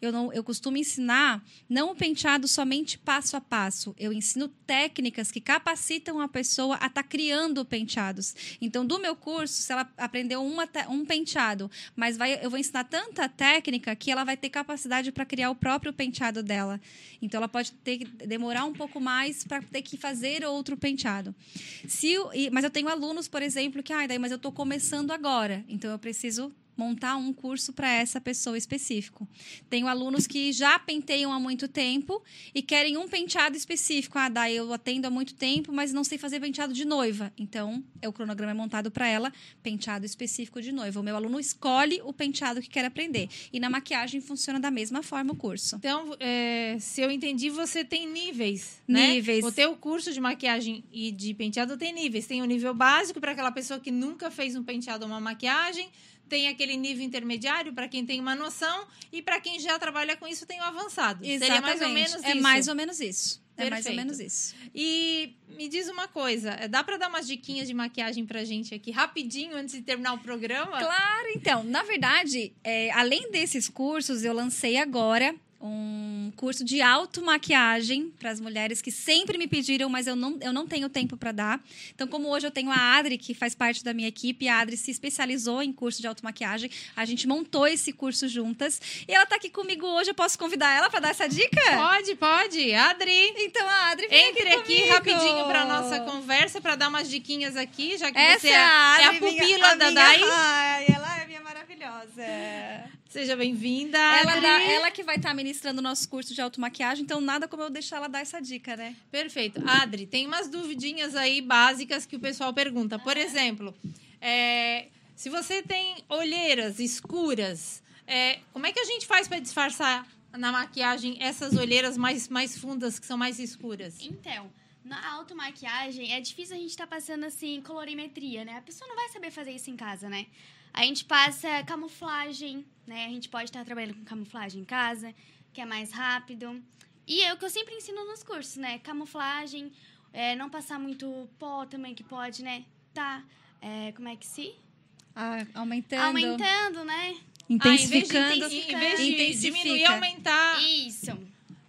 Eu, não, eu costumo ensinar não o penteado somente passo a passo. Eu ensino técnicas que capacitam a pessoa a estar tá criando penteados. Então, do meu curso, se ela aprendeu uma, um penteado, mas vai, eu vou ensinar tanta técnica que ela vai ter capacidade para criar o próprio penteado dela. Então ela pode ter que demorar um pouco mais para ter que fazer outro penteado. Se, mas eu tenho alunos, por exemplo, que, ah, daí, mas eu estou começando agora, então eu preciso montar um curso para essa pessoa específico. Tenho alunos que já penteiam há muito tempo e querem um penteado específico. Ah, daí eu atendo há muito tempo, mas não sei fazer penteado de noiva. Então, é o cronograma é montado para ela, penteado específico de noiva. O meu aluno escolhe o penteado que quer aprender. E na maquiagem funciona da mesma forma o curso. Então, é, se eu entendi, você tem níveis, né? Níveis. O teu curso de maquiagem e de penteado tem níveis. Tem o um nível básico para aquela pessoa que nunca fez um penteado ou uma maquiagem tem aquele nível intermediário para quem tem uma noção e para quem já trabalha com isso tem o avançado. Exatamente. Seria mais ou menos é isso. mais ou menos isso. Perfeito. É mais ou menos isso. E me diz uma coisa, dá para dar umas diquinhas de maquiagem pra gente aqui rapidinho antes de terminar o programa? Claro, então, na verdade, é, além desses cursos, eu lancei agora um curso de automaquiagem para as mulheres que sempre me pediram, mas eu não, eu não tenho tempo para dar. Então, como hoje eu tenho a Adri, que faz parte da minha equipe, a Adri se especializou em curso de automaquiagem, a gente montou esse curso juntas. E ela está aqui comigo hoje, eu posso convidar ela para dar essa dica? Pode, pode. Adri. Então, a Adri vem Entre aqui, aqui rapidinho para nossa conversa, para dar umas diquinhas aqui, já que essa você é a, Adri, é a pupila minha, da a Dai. Minha, ai, ela é minha maravilhosa. Seja bem-vinda, Ela, ela que vai estar ministrando o nosso curso de automaquiagem, então nada como eu deixar ela dar essa dica, né? Perfeito. Adri, tem umas duvidinhas aí básicas que o pessoal pergunta. Por exemplo, é, se você tem olheiras escuras, é, como é que a gente faz para disfarçar na maquiagem essas olheiras mais, mais fundas, que são mais escuras? Então, na automaquiagem é difícil a gente estar passando assim colorimetria, né? A pessoa não vai saber fazer isso em casa, né? A gente passa camuflagem, né? A gente pode estar trabalhando com camuflagem em casa, que é mais rápido. E é o que eu sempre ensino nos cursos, né? Camuflagem, é, não passar muito pó também, que pode, né? Tá, é, como é que se? Ah, aumentando. Aumentando, né? Intensificando. Ah, em vez de, em vez de intensifica. diminuir, aumentar. Isso,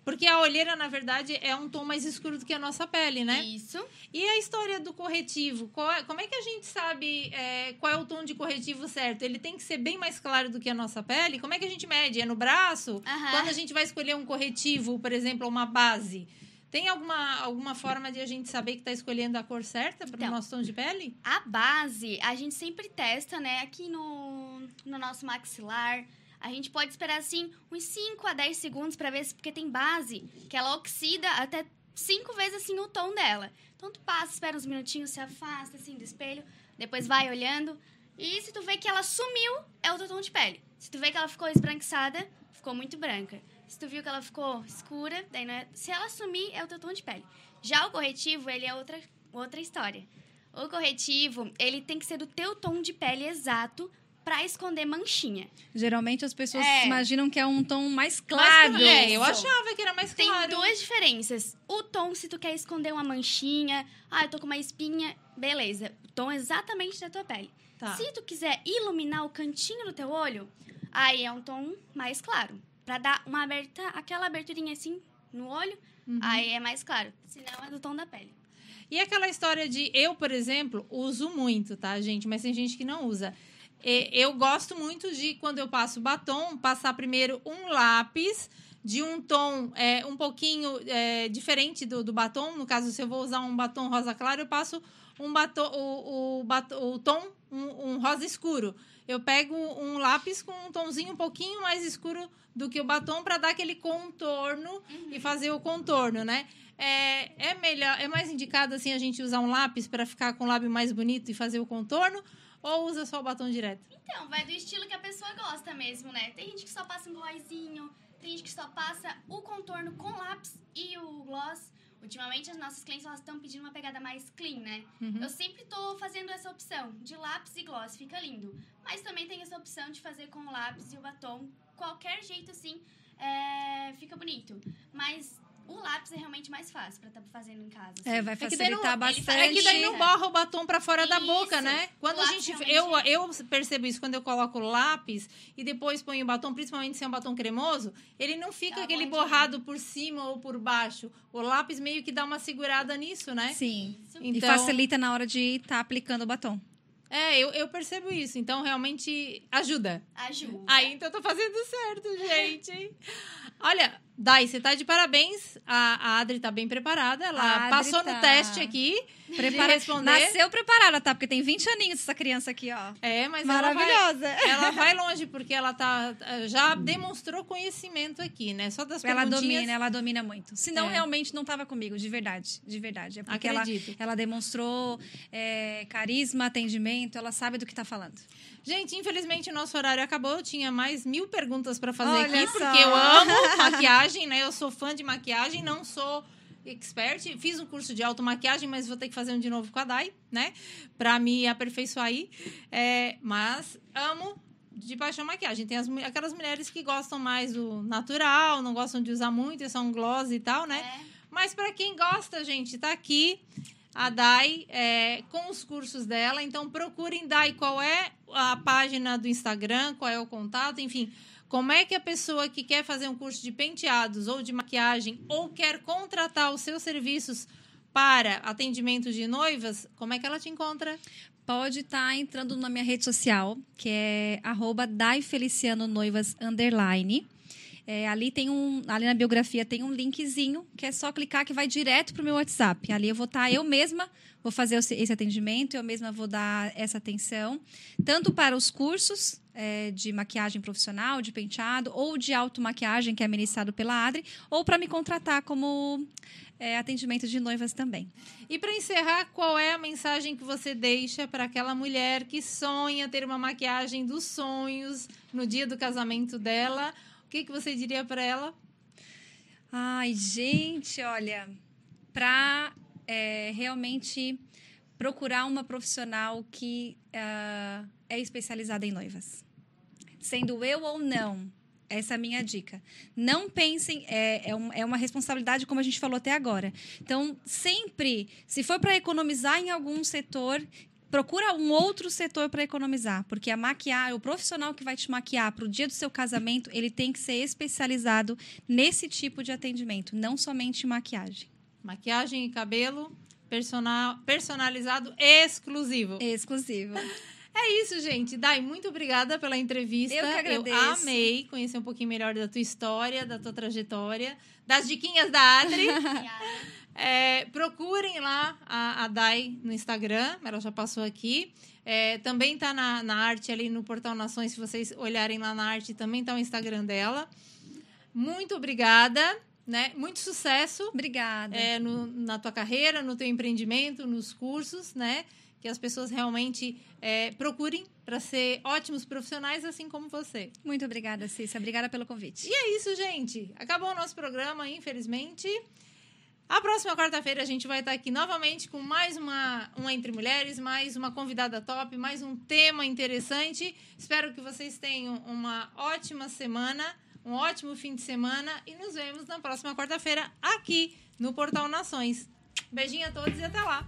Porque a olheira, na verdade, é um tom mais escuro do que a nossa pele, né? isso. E a história do corretivo? É- como é que a gente sabe é, qual é o tom de corretivo certo? Ele tem que ser bem mais claro do que a nossa pele? Como é que a gente mede? É no braço? Aham. Quando a gente vai escolher um corretivo, por exemplo, uma base, tem alguma, alguma forma de a gente saber que está escolhendo a cor certa para o Então. nosso tom de pele? A base, a gente sempre testa, né? Aqui no, no nosso maxilar. A gente pode esperar, assim, uns 5 a 10 segundos pra ver se... Porque tem base que ela oxida até cinco vezes, assim, o tom dela. Então, tu passa, espera uns minutinhos, se afasta, assim, do espelho. Depois vai olhando. E se tu vê que ela sumiu, é o teu tom de pele. Se tu vê que ela ficou esbranquiçada, ficou muito branca. Se tu viu que ela ficou escura, daí não é... Se ela sumir, é o teu tom de pele. Já o corretivo, ele é outra, outra história. O corretivo, ele tem que ser do teu tom de pele exato pra esconder manchinha. Geralmente as pessoas É. imaginam que é um tom mais Mas, claro. é, eu achava que era mais Tem claro. duas diferenças. O tom, se tu quer esconder uma manchinha, ah, eu tô com uma espinha, beleza. O tom é exatamente da tua pele. Tá. Se tu quiser iluminar o cantinho do teu olho, aí é um tom mais claro. Pra dar uma aberta, aquela aberturinha assim no olho, Uhum. aí é mais claro. Senão é do tom da pele. E aquela história de eu, por exemplo, uso muito, tá, gente? Mas tem gente que não usa. Eu gosto muito de, quando eu passo batom, passar primeiro um lápis de um tom é, um pouquinho é, diferente do, do batom. No caso, se eu vou usar um batom rosa claro, eu passo um batom, o, o, batom- o tom um, um rosa escuro. Eu pego um lápis com um tomzinho um pouquinho mais escuro do que o batom para dar aquele contorno e fazer o contorno, né? É, é melhor, é mais indicado assim a gente usar um lápis para ficar com o lábio mais bonito e fazer o contorno ou usa só o batom direto? Então, vai do estilo que a pessoa gosta mesmo, né? Tem gente que só passa um glossinho, tem gente que só passa o contorno com lápis e o gloss. Ultimamente, as nossas clientes elas estão pedindo uma pegada mais clean, né? Uhum. Eu sempre tô fazendo essa opção de lápis e gloss, fica lindo. Mas também tem essa opção de fazer com o lápis e o batom. Qualquer jeito, assim, é, fica bonito. Mas o lápis é realmente mais fácil pra estar fazendo em casa. assim. É, vai É não- facilitar ele bastante. faz- É que daí não É. borra o batom pra fora da Isso. boca, né? Quando O a gente. realmente- Eu, eu percebo isso quando eu coloco o lápis e depois ponho o batom, principalmente se é um batom cremoso, ele não fica Dá uma aquele borrado por cima ou por baixo. O lápis meio que dá uma segurada nisso, né? Sim. Isso. E Então- facilita na hora de estar aplicando o batom. É, eu, eu percebo isso. Então, realmente ajuda. Ajuda. Aí, então, eu tô fazendo certo, gente. Olha, Dai, você tá de parabéns. A, a Adri tá bem preparada. Ela passou tá. no teste aqui. Prepara... De responder. Nasceu preparada, tá? Porque tem 20 aninhos essa criança aqui, ó. É, mas ela vai, Maravilhosa. ela vai longe, porque ela tá, já demonstrou conhecimento aqui, né? Só das Ela domina, ela domina muito. Senão, É. realmente não tava comigo, de verdade. De verdade. É porque ela, ela demonstrou é, carisma, atendimento, ela sabe do que tá falando. Gente, infelizmente o nosso horário acabou. Eu tinha mais mil perguntas pra fazer Olha aqui, só. porque eu amo maquiagem, né? Eu sou fã de maquiagem, não sou expert. Fiz um curso de automaquiagem, mas vou ter que fazer um de novo com a Dai, né? Pra me aperfeiçoar aí. É, mas amo de paixão maquiagem. Tem as aquelas mulheres que gostam mais do natural, não gostam de usar muito, é um gloss e tal, né? É. Mas para quem gosta, gente, tá aqui a Dai é, com os cursos dela. Então procurem Dai qual é a página do Instagram, qual é o contato, enfim. Como é que a pessoa que quer fazer um curso de penteados ou de maquiagem ou quer contratar os seus serviços para atendimento de noivas, como é que ela te encontra? Pode estar entrando na minha rede social, que é arroba Daifeliciano Noivas Underline. É, ali tem um, ali na biografia tem um linkzinho que é só clicar que vai direto pro meu WhatsApp. Ali eu vou estar eu mesma vou fazer esse esse atendimento, eu mesma vou dar essa atenção, tanto para os cursos é, de maquiagem profissional, de penteado, ou de automaquiagem, que é ministrado pela Adri, ou para me contratar como é, atendimento de noivas também. E para encerrar, qual é a mensagem que você deixa para aquela mulher que sonha ter uma maquiagem dos sonhos no dia do casamento dela? O que, que você diria para ela? Ai, gente, olha, para realmente procurar uma profissional que ah, é especializada em noivas. Sendo eu ou não, essa é a minha dica. Não pensem, é, é, um- é uma responsabilidade, como a gente falou até agora. Então, sempre, se for para economizar em algum setor, procura um outro setor para economizar, porque a maquiar, o profissional que vai te maquiar para o dia do seu casamento, ele tem que ser especializado nesse tipo de atendimento, não somente em maquiagem. Maquiagem e cabelo personal, personalizado exclusivo. Exclusivo. É isso, gente. Dai, muito obrigada pela entrevista. Eu que agradeço. Eu amei conhecer um pouquinho melhor da tua história, da tua trajetória, das diquinhas da Adri. É, procurem lá a, a Dai no Instagram, ela já passou aqui. É, também tá na, na arte ali no Portal Nações, se vocês olharem lá na arte, também tá o Instagram dela. Muito obrigada, né? Muito sucesso Obrigada. é, no- na tua carreira, no teu empreendimento, nos cursos, né? Que as pessoas realmente é, procurem para ser ótimos profissionais, assim como você. Muito obrigada, Cissa. Obrigada pelo convite. E é isso, gente. Acabou o nosso programa, infelizmente. A próxima quarta-feira a gente vai estar aqui novamente com mais uma, uma Entre Mulheres, mais uma convidada top, mais um tema interessante. Espero que vocês tenham uma ótima semana, um ótimo fim de semana e nos vemos na próxima quarta-feira aqui no Portal Nações. Beijinho a todos e até lá!